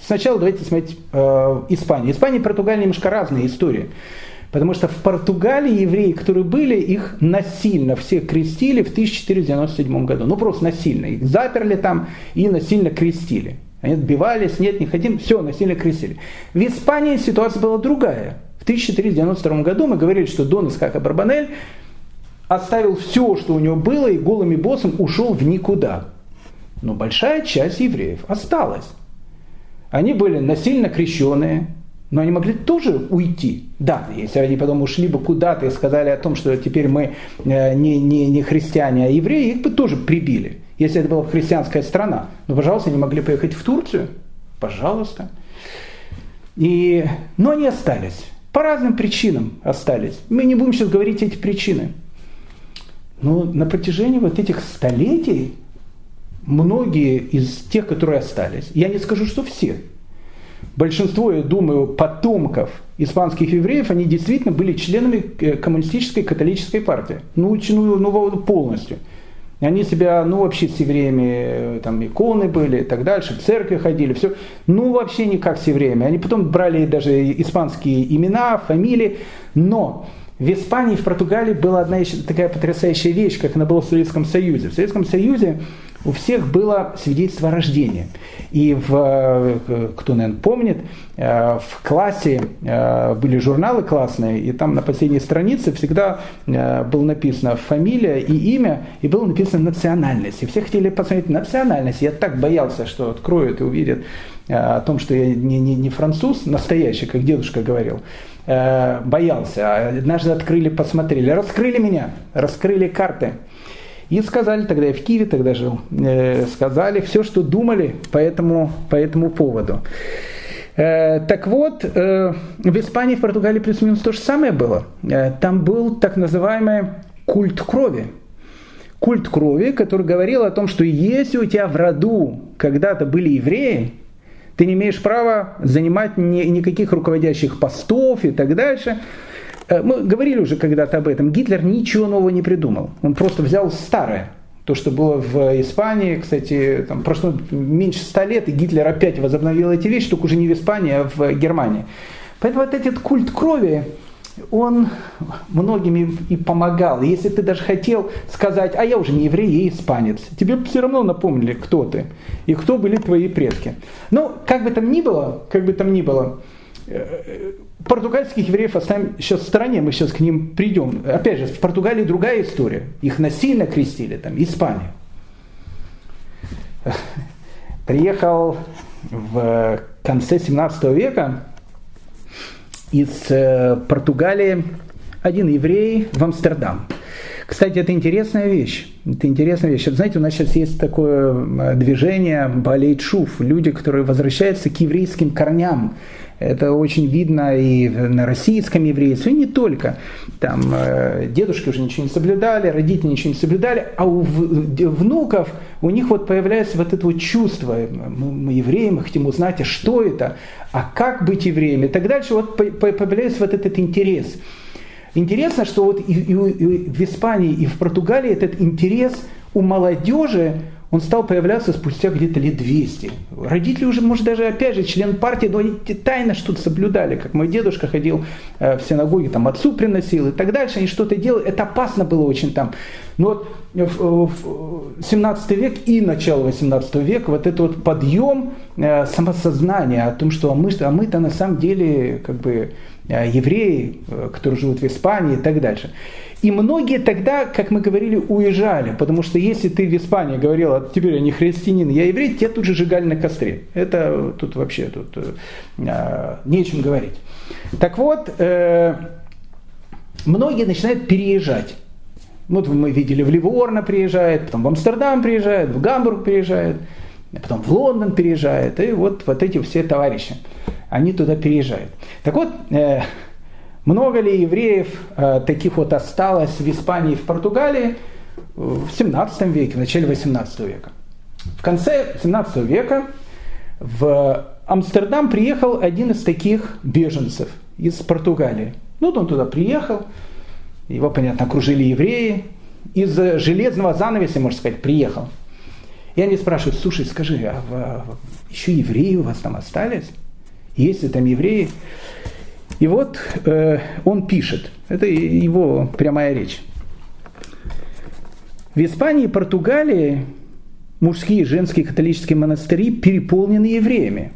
Сначала давайте смотреть э, Испанию. Испания и Португалия немножко разные истории. Потому что в Португалии евреи, которые были, их насильно все крестили в 1497 году. Ну просто насильно. Их заперли там и насильно крестили. Они отбивались, нет, не хотим, все, насильно крестили. В Испании ситуация была другая. В 1492 году мы говорили, что Дон Искака Барбанель оставил все, что у него было, и голыми боссом ушел в никуда. Но большая часть евреев осталась. Они были насильно крещенные, но они могли тоже уйти. Да, если они потом ушли бы куда-то и сказали о том, что теперь мы э, не, не, не христиане, а евреи, их бы тоже прибили, если это была христианская страна. Но, пожалуйста, они могли поехать в Турцию. Пожалуйста. И, но они остались. По разным причинам остались. Мы не будем сейчас говорить эти причины. Но на протяжении вот этих столетий многие из тех, которые остались, я не скажу, что все, большинство, я думаю, потомков испанских евреев, они действительно были членами э, коммунистической католической партии. Ну, ну, ну полностью. Они себя, ну, вообще с евреями, э, там, иконы были и так дальше, в церкви ходили, все. Ну, вообще не как с евреями. Они потом брали даже испанские имена, фамилии. Но в Испании в Португалии была одна еще такая потрясающая вещь, как она была в Советском Союзе. В Советском Союзе у всех было свидетельство о рождении. И в, э, кто, наверное, помнит, э, в классе э, были журналы классные, и там на последней странице всегда было написано фамилия и имя, и было написано национальность. И все хотели посмотреть национальность. Я так боялся, что откроют и увидят о том, что я не, не, не француз настоящий, как дедушка говорил, боялся. Однажды открыли, посмотрели, раскрыли меня, раскрыли карты. И сказали, тогда я в Киеве тогда жил, э, сказали все, что думали по этому, по этому поводу. Э, так вот, э, в Испании, в Португалии плюс-минус то же самое было. Там был так называемый культ крови. Культ крови, который говорил о том, что если у тебя в роду когда-то были евреи, ты не имеешь права занимать ни, никаких руководящих постов и так дальше. Э, мы говорили уже когда-то об этом. Гитлер ничего нового не придумал. Он просто взял старое. То, что было в Испании, кстати, там прошло меньше ста лет, и Гитлер опять возобновил эти вещи, только уже не в Испании, а в Германии. Поэтому вот этот культ крови, он многим и помогал. Если ты даже хотел сказать, а я уже не еврей, я испанец, тебе все равно напомнили, кто ты и кто были твои предки. Но как бы там ни было, как бы там ни было, Португальских евреев оставим сейчас в стороне, мы сейчас к ним придем. Опять же, в Португалии другая история. Их насильно крестили, там, Испания. Приехал в конце 17 века из э, Португалии один еврей в Амстердам. Кстати, это интересная вещь. Это интересная вещь. знаете, у нас сейчас есть такое э, движение шуф. Люди, которые возвращаются к еврейским корням. Это очень видно и на российском еврействе, и не только. Там э, дедушки уже ничего не соблюдали, родители ничего не соблюдали, а у внуков у них вот появляется вот это вот чувство, мы, мы евреи, мы хотим узнать, а что это, а как быть евреем, и так дальше, вот появляется вот этот интерес. Интересно, что вот и, и, и в Испании, и в Португалии этот интерес у молодежи, он стал появляться спустя где-то лет 200. Родители уже, может, даже, опять же, член партии, но они тайно что-то соблюдали, как мой дедушка ходил э, в синагоге, там отцу приносил и так дальше, они что-то делали, это опасно было очень там. Но вот в 17 век и начало 18 века вот этот вот подъем э, самосознания о том, что а мы, а мы-то на самом деле как бы э, евреи, которые живут в Испании и так дальше. И многие тогда, как мы говорили, уезжали, потому что если ты в Испании говорил, а теперь я не христианин, я еврей, тебя тут же сжигали на костре. Это тут вообще тут э, не о чем говорить. Так вот, э, многие начинают переезжать. Вот мы видели, в Ливорно приезжает, потом в Амстердам приезжает, в Гамбург приезжает, потом в Лондон переезжает, и вот, вот эти все товарищи, они туда переезжают. Так вот, э, много ли евреев э, таких вот осталось в Испании и в Португалии в 17 веке, в начале 18 века? В конце 17 века в Амстердам приехал один из таких беженцев из Португалии. Ну, он туда приехал, его, понятно, окружили евреи, из железного занавеса, можно сказать, приехал. И они спрашивают, слушай, скажи, а, а еще евреи у вас там остались? Есть ли там евреи? И вот э, он пишет, это его прямая речь. В Испании и Португалии мужские и женские католические монастыри переполнены евреями.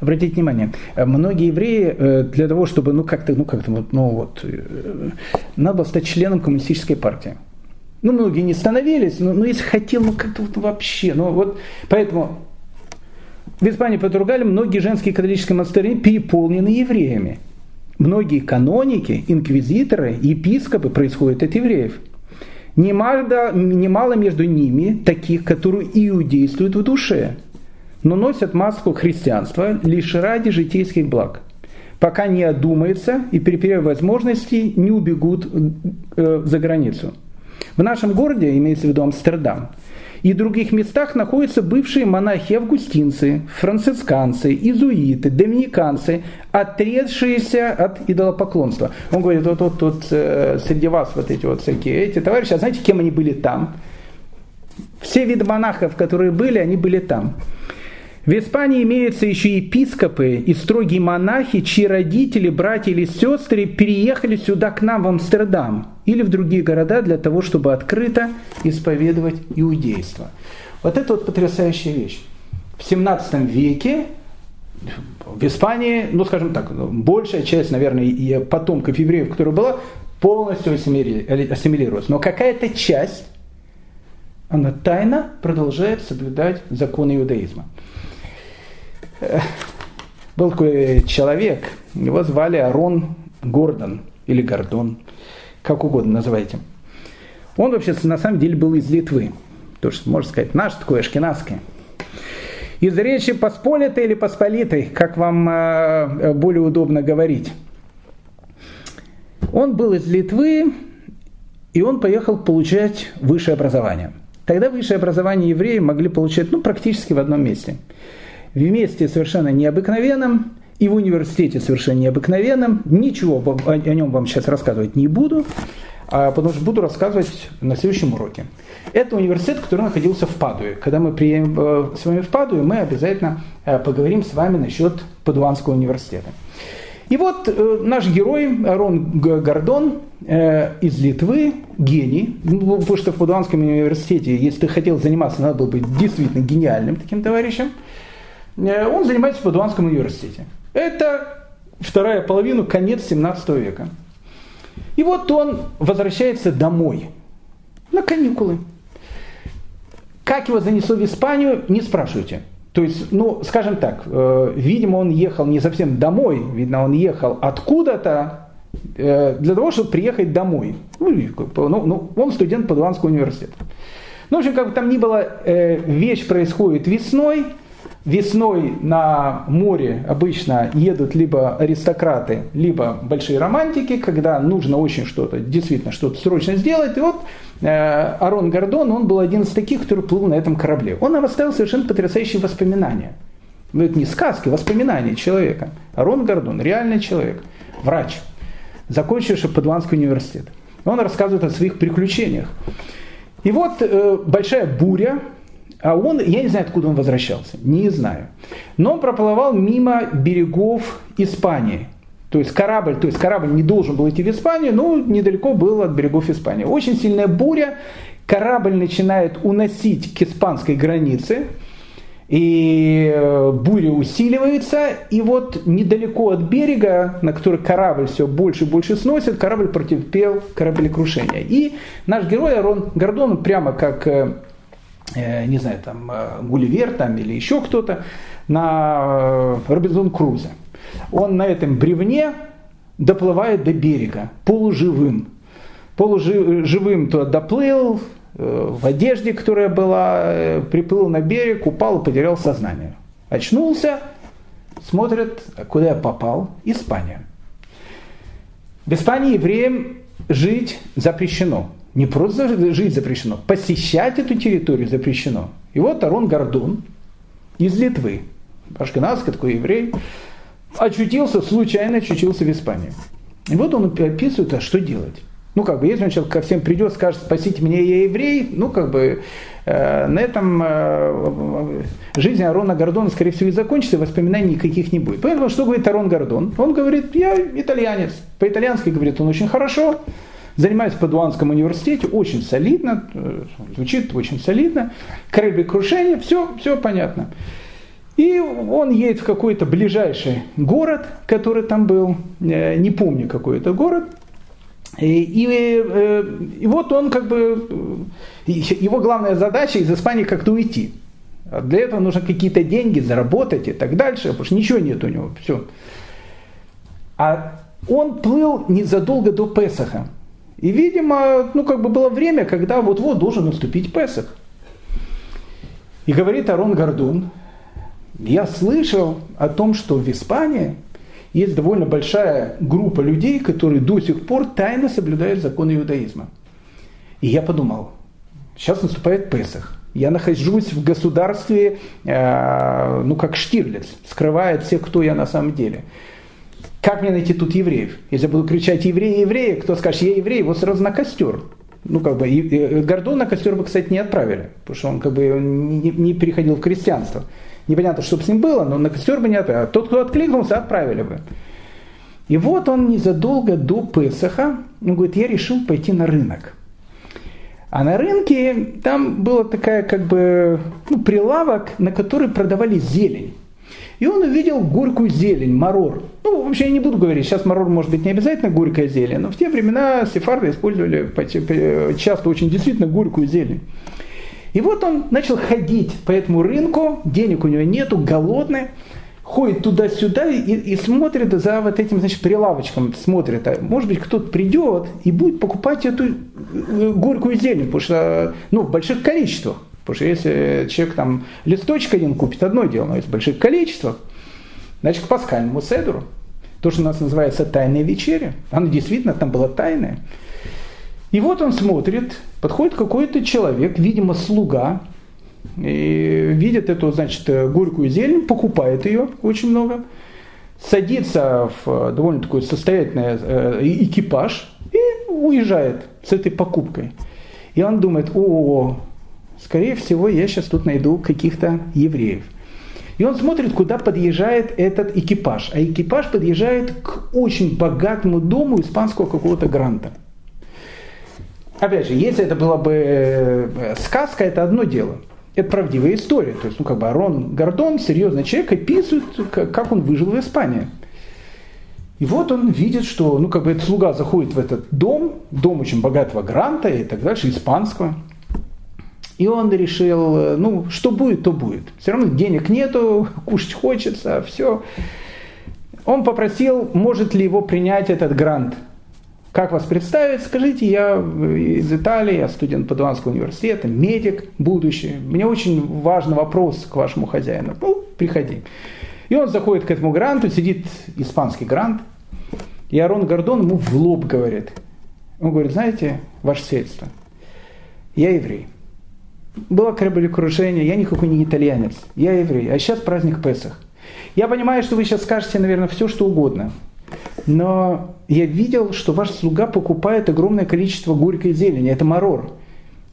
Обратите внимание, многие евреи э, для того, чтобы, ну как-то, ну как-то, ну вот, э, надо было стать членом коммунистической партии. Ну, многие не становились, но, но если хотел, ну как-то вот вообще, ну вот, поэтому в Испании Португалии многие женские католические монастыри переполнены евреями. Многие каноники, инквизиторы, епископы происходят от евреев. Немало, немало между ними таких, которые иудействуют в душе, но носят маску христианства лишь ради житейских благ, пока не одумаются и при первой возможности не убегут э, за границу. В нашем городе, имеется в виду Амстердам, и других местах находятся бывшие монахи-августинцы, францисканцы, изуиты, доминиканцы, отрезшиеся от идолопоклонства. Он говорит, вот, вот, вот э, среди вас вот эти вот всякие эти товарищи, а знаете, кем они были там? Все виды монахов, которые были, они были там. В Испании имеются еще епископы и строгие монахи, чьи родители, братья или сестры переехали сюда к нам в Амстердам или в другие города для того, чтобы открыто исповедовать иудейство. Вот это вот потрясающая вещь. В 17 веке в Испании, ну скажем так, большая часть, наверное, потомков евреев, которая была, полностью ассимилировалась. Но какая-то часть, она тайно продолжает соблюдать законы иудаизма был такой человек, его звали Арон Гордон или Гордон, как угодно называйте. Он вообще на самом деле был из Литвы, то есть, можно сказать, наш такой ашкенадский. Из речи посполитой или посполитой, как вам э, более удобно говорить. Он был из Литвы, и он поехал получать высшее образование. Тогда высшее образование евреи могли получать ну, практически в одном месте – в месте совершенно необыкновенном, и в университете совершенно необыкновенном. Ничего о нем вам сейчас рассказывать не буду, а потому что буду рассказывать на следующем уроке. Это университет, который находился в Падуе. Когда мы приедем э, с вами в Падуе, мы обязательно э, поговорим с вами насчет Падуанского университета. И вот э, наш герой Арон Гордон из Литвы, гений, ну, потому что в Падуанском университете, если ты хотел заниматься, надо было быть действительно гениальным таким товарищем. Он занимается в Падуанском университете. Это вторая половина, конец 17 века. И вот он возвращается домой на каникулы. Как его занесло в Испанию, не спрашивайте. То есть, ну, скажем так, э, видимо, он ехал не совсем домой, видно, он ехал откуда-то э, для того, чтобы приехать домой. Ну, ну, ну он студент Падуанского университета. Ну, в общем, как бы там ни было, э, вещь происходит весной, весной на море обычно едут либо аристократы, либо большие романтики, когда нужно очень что-то, действительно что-то срочно сделать. И вот э, Арон Гордон, он был один из таких, который плыл на этом корабле. Он нам оставил совершенно потрясающие воспоминания. Ну, это не сказки, воспоминания человека. Арон Гордон, реальный человек, врач, закончивший Падуанский университет. Он рассказывает о своих приключениях. И вот э, большая буря, а он, я не знаю, откуда он возвращался, не знаю. Но он проплывал мимо берегов Испании. То есть корабль, то есть корабль не должен был идти в Испанию, но недалеко был от берегов Испании. Очень сильная буря, корабль начинает уносить к испанской границе, и э, буря усиливается, и вот недалеко от берега, на который корабль все больше и больше сносит, корабль потерпел кораблекрушение. И наш герой Арон Гордон, прямо как Э, не знаю, там, э, Гулливер там, или еще кто-то, на э, Робинзон Крузе. Он на этом бревне доплывает до берега, полуживым. Полуживым то доплыл, в одежде, которая была, приплыл на берег, упал и потерял сознание. Очнулся, смотрит, куда я попал, Испания. В Испании евреям жить запрещено. Не просто жить запрещено, посещать эту территорию запрещено. И вот Арон Гордон из Литвы, ашкенадский такой еврей, очутился, случайно очутился в Испании. И вот он описывает, а что делать. Ну, как бы, если он сейчас ко всем придет, скажет, спасите меня, я еврей, ну, как бы, э, на этом э, жизнь Арона Гордона, скорее всего, и закончится, воспоминаний никаких не будет. Поэтому что говорит Арон Гордон? Он говорит, я итальянец. По-итальянски говорит он очень хорошо, занимаюсь в Падуанском университете, очень солидно, э, звучит очень солидно, кораблекрушение, все, все понятно. И он едет в какой-то ближайший город, который там был, э, не помню какой это город, и, и, э, и вот он как бы, его главная задача из Испании как-то уйти. А для этого нужно какие-то деньги заработать и так дальше, потому что ничего нет у него, все. А он плыл незадолго до Песаха. И, видимо, ну, как бы было время, когда вот-вот должен наступить Песах. И говорит Арон Гордун, я слышал о том, что в Испании есть довольно большая группа людей, которые до сих пор тайно соблюдают законы иудаизма. И я подумал, сейчас наступает Песах. Я нахожусь в государстве, э, ну как Штирлиц, скрывает всех, кто я на самом деле. Как мне найти тут евреев? Если я буду кричать «евреи, евреи», кто скажет «я еврей», вот сразу на костер. Ну, как бы, и, Гордон на костер бы, кстати, не отправили, потому что он как бы не, не переходил в крестьянство. Непонятно, что с ним было, но на костер бы не отправили. Тот, кто откликнулся, отправили бы. И вот он незадолго до Песаха, он говорит, я решил пойти на рынок. А на рынке там была такая как бы ну, прилавок, на который продавали зелень. И он увидел горькую зелень, марор. Ну, вообще я не буду говорить, сейчас марор может быть не обязательно горькая зелень, но в те времена сефарды использовали часто очень действительно горькую зелень. И вот он начал ходить по этому рынку, денег у него нету, голодный, ходит туда-сюда и, и смотрит за вот этим, значит, прилавочком, смотрит, а может быть кто-то придет и будет покупать эту э, горькую зелень, потому что, ну, в больших количествах. Потому что если человек там листочек один купит, одно дело, но если больших количествах, значит, к пасхальному седру, то, что у нас называется тайная вечеря, она действительно там была тайная. И вот он смотрит, подходит какой-то человек, видимо, слуга, и видит эту, значит, горькую зелень, покупает ее очень много, садится в довольно такой состоятельный э, экипаж и уезжает с этой покупкой. И он думает, о, скорее всего, я сейчас тут найду каких-то евреев. И он смотрит, куда подъезжает этот экипаж. А экипаж подъезжает к очень богатому дому испанского какого-то гранта. Опять же, если это была бы э, сказка, это одно дело. Это правдивая история. То есть, ну, как бы Арон Гордон, серьезный человек, описывает, как он выжил в Испании. И вот он видит, что, ну, как бы этот слуга заходит в этот дом, дом очень богатого гранта и так дальше, испанского. И он решил, э, ну, что будет, то будет. Все равно денег нету, кушать хочется, все. Он попросил, может ли его принять этот грант – как вас представить? Скажите, я из Италии, я студент Падуанского университета, медик будущий. Мне очень важный вопрос к вашему хозяину. Ну, приходи. И он заходит к этому гранту, сидит испанский грант, и Арон Гордон ему в лоб говорит. Он говорит, знаете, ваше сельство, я еврей. Было кораблекрушение, я никакой не итальянец, я еврей, а сейчас праздник Песах. Я понимаю, что вы сейчас скажете, наверное, все, что угодно – но я видел, что ваш слуга покупает огромное количество горькой зелени, это марор.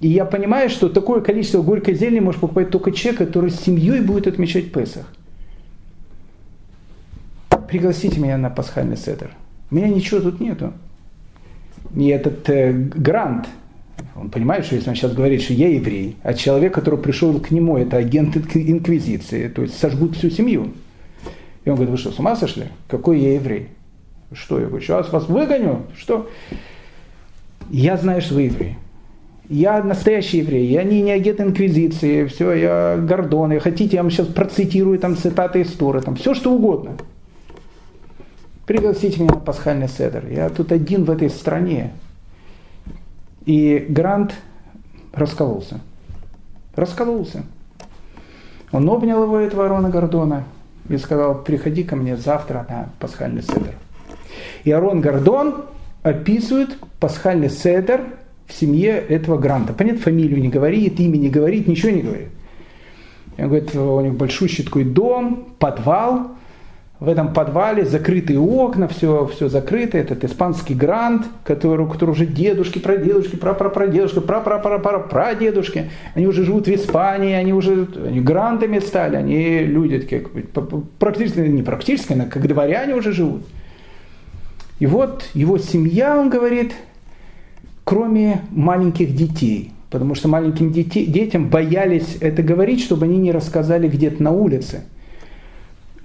И я понимаю, что такое количество горькой зелени может покупать только человек, который с семьей будет отмечать Песах. Пригласите меня на пасхальный седер. У меня ничего тут нету. И этот э, грант, он понимает, что если он сейчас говорит, что я еврей, а человек, который пришел к нему, это агент инквизиции, то есть сожгут всю семью. И он говорит, вы что, с ума сошли? Какой я еврей? Что? Я говорю, сейчас вас выгоню? Что? Я знаю, что вы еврей. Я настоящий еврей, я не, не агент инквизиции, все, я Гордон, и хотите, я вам сейчас процитирую там цитаты из Торы, там все что угодно. Пригласите меня на пасхальный седер. Я тут один в этой стране. И Грант раскололся. Раскололся. Он обнял его, этого Арона Гордона, и сказал, приходи ко мне завтра на пасхальный седер. И Арон Гордон описывает пасхальный седер в семье этого гранта. Понятно, фамилию не говорит, имя не говорит, ничего не говорит. Он говорит, у них большущий такой дом, подвал, в этом подвале закрытые окна, все, все закрыто, этот испанский грант, который, который уже дедушки, прадедушки, прапрапрадедушки, прапрапрапрадедушки, они уже живут в Испании, они уже они грантами стали, они люди такие, практически, не практически, но как дворяне уже живут. И вот его семья, он говорит, кроме маленьких детей, потому что маленьким детей, детям боялись это говорить, чтобы они не рассказали где-то на улице –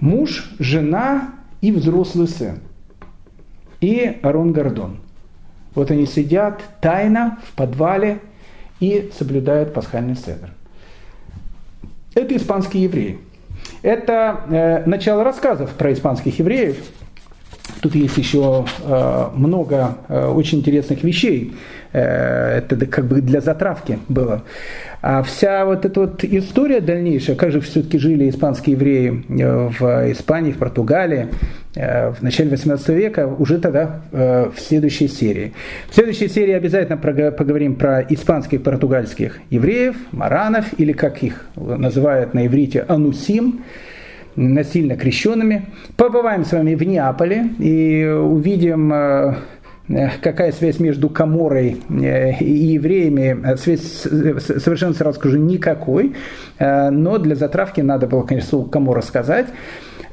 муж, жена и взрослый сын. И Арон Гордон. Вот они сидят тайно в подвале и соблюдают пасхальный седр. Это испанские евреи. Это э, начало рассказов про испанских евреев. Тут есть еще э, много э, очень интересных вещей. Э, это как бы для затравки было. А вся вот эта вот история дальнейшая, как же все-таки жили испанские евреи в Испании, в Португалии в начале 18 века, уже тогда в следующей серии. В следующей серии обязательно поговорим про испанских и португальских евреев, маранов, или как их называют на иврите, анусим, насильно крещенными. Побываем с вами в Неаполе и увидим Э, какая связь между Каморой э, и евреями, э, связь совершенно сразу скажу никакой, но для затравки надо было, конечно, Камора сказать.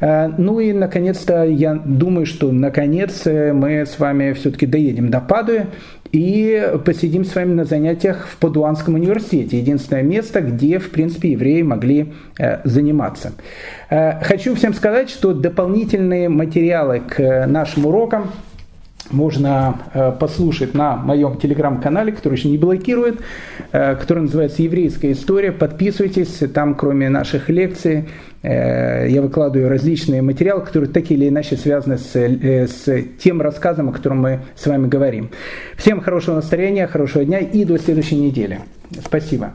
Ну и, наконец-то, я думаю, что, наконец, мы с вами все-таки доедем до Падуи и посидим с вами на занятиях в Падуанском университете. Единственное место, где, в принципе, евреи могли заниматься. Хочу всем сказать, что дополнительные материалы к нашим урокам – можно э, послушать на моем телеграм-канале, который еще не блокирует, э, который называется «Еврейская история». Подписывайтесь, там кроме наших лекций э, я выкладываю различные материалы, которые так или иначе связаны с, с тем рассказом, о котором мы с вами говорим. Всем хорошего настроения, хорошего дня и до следующей недели. Спасибо.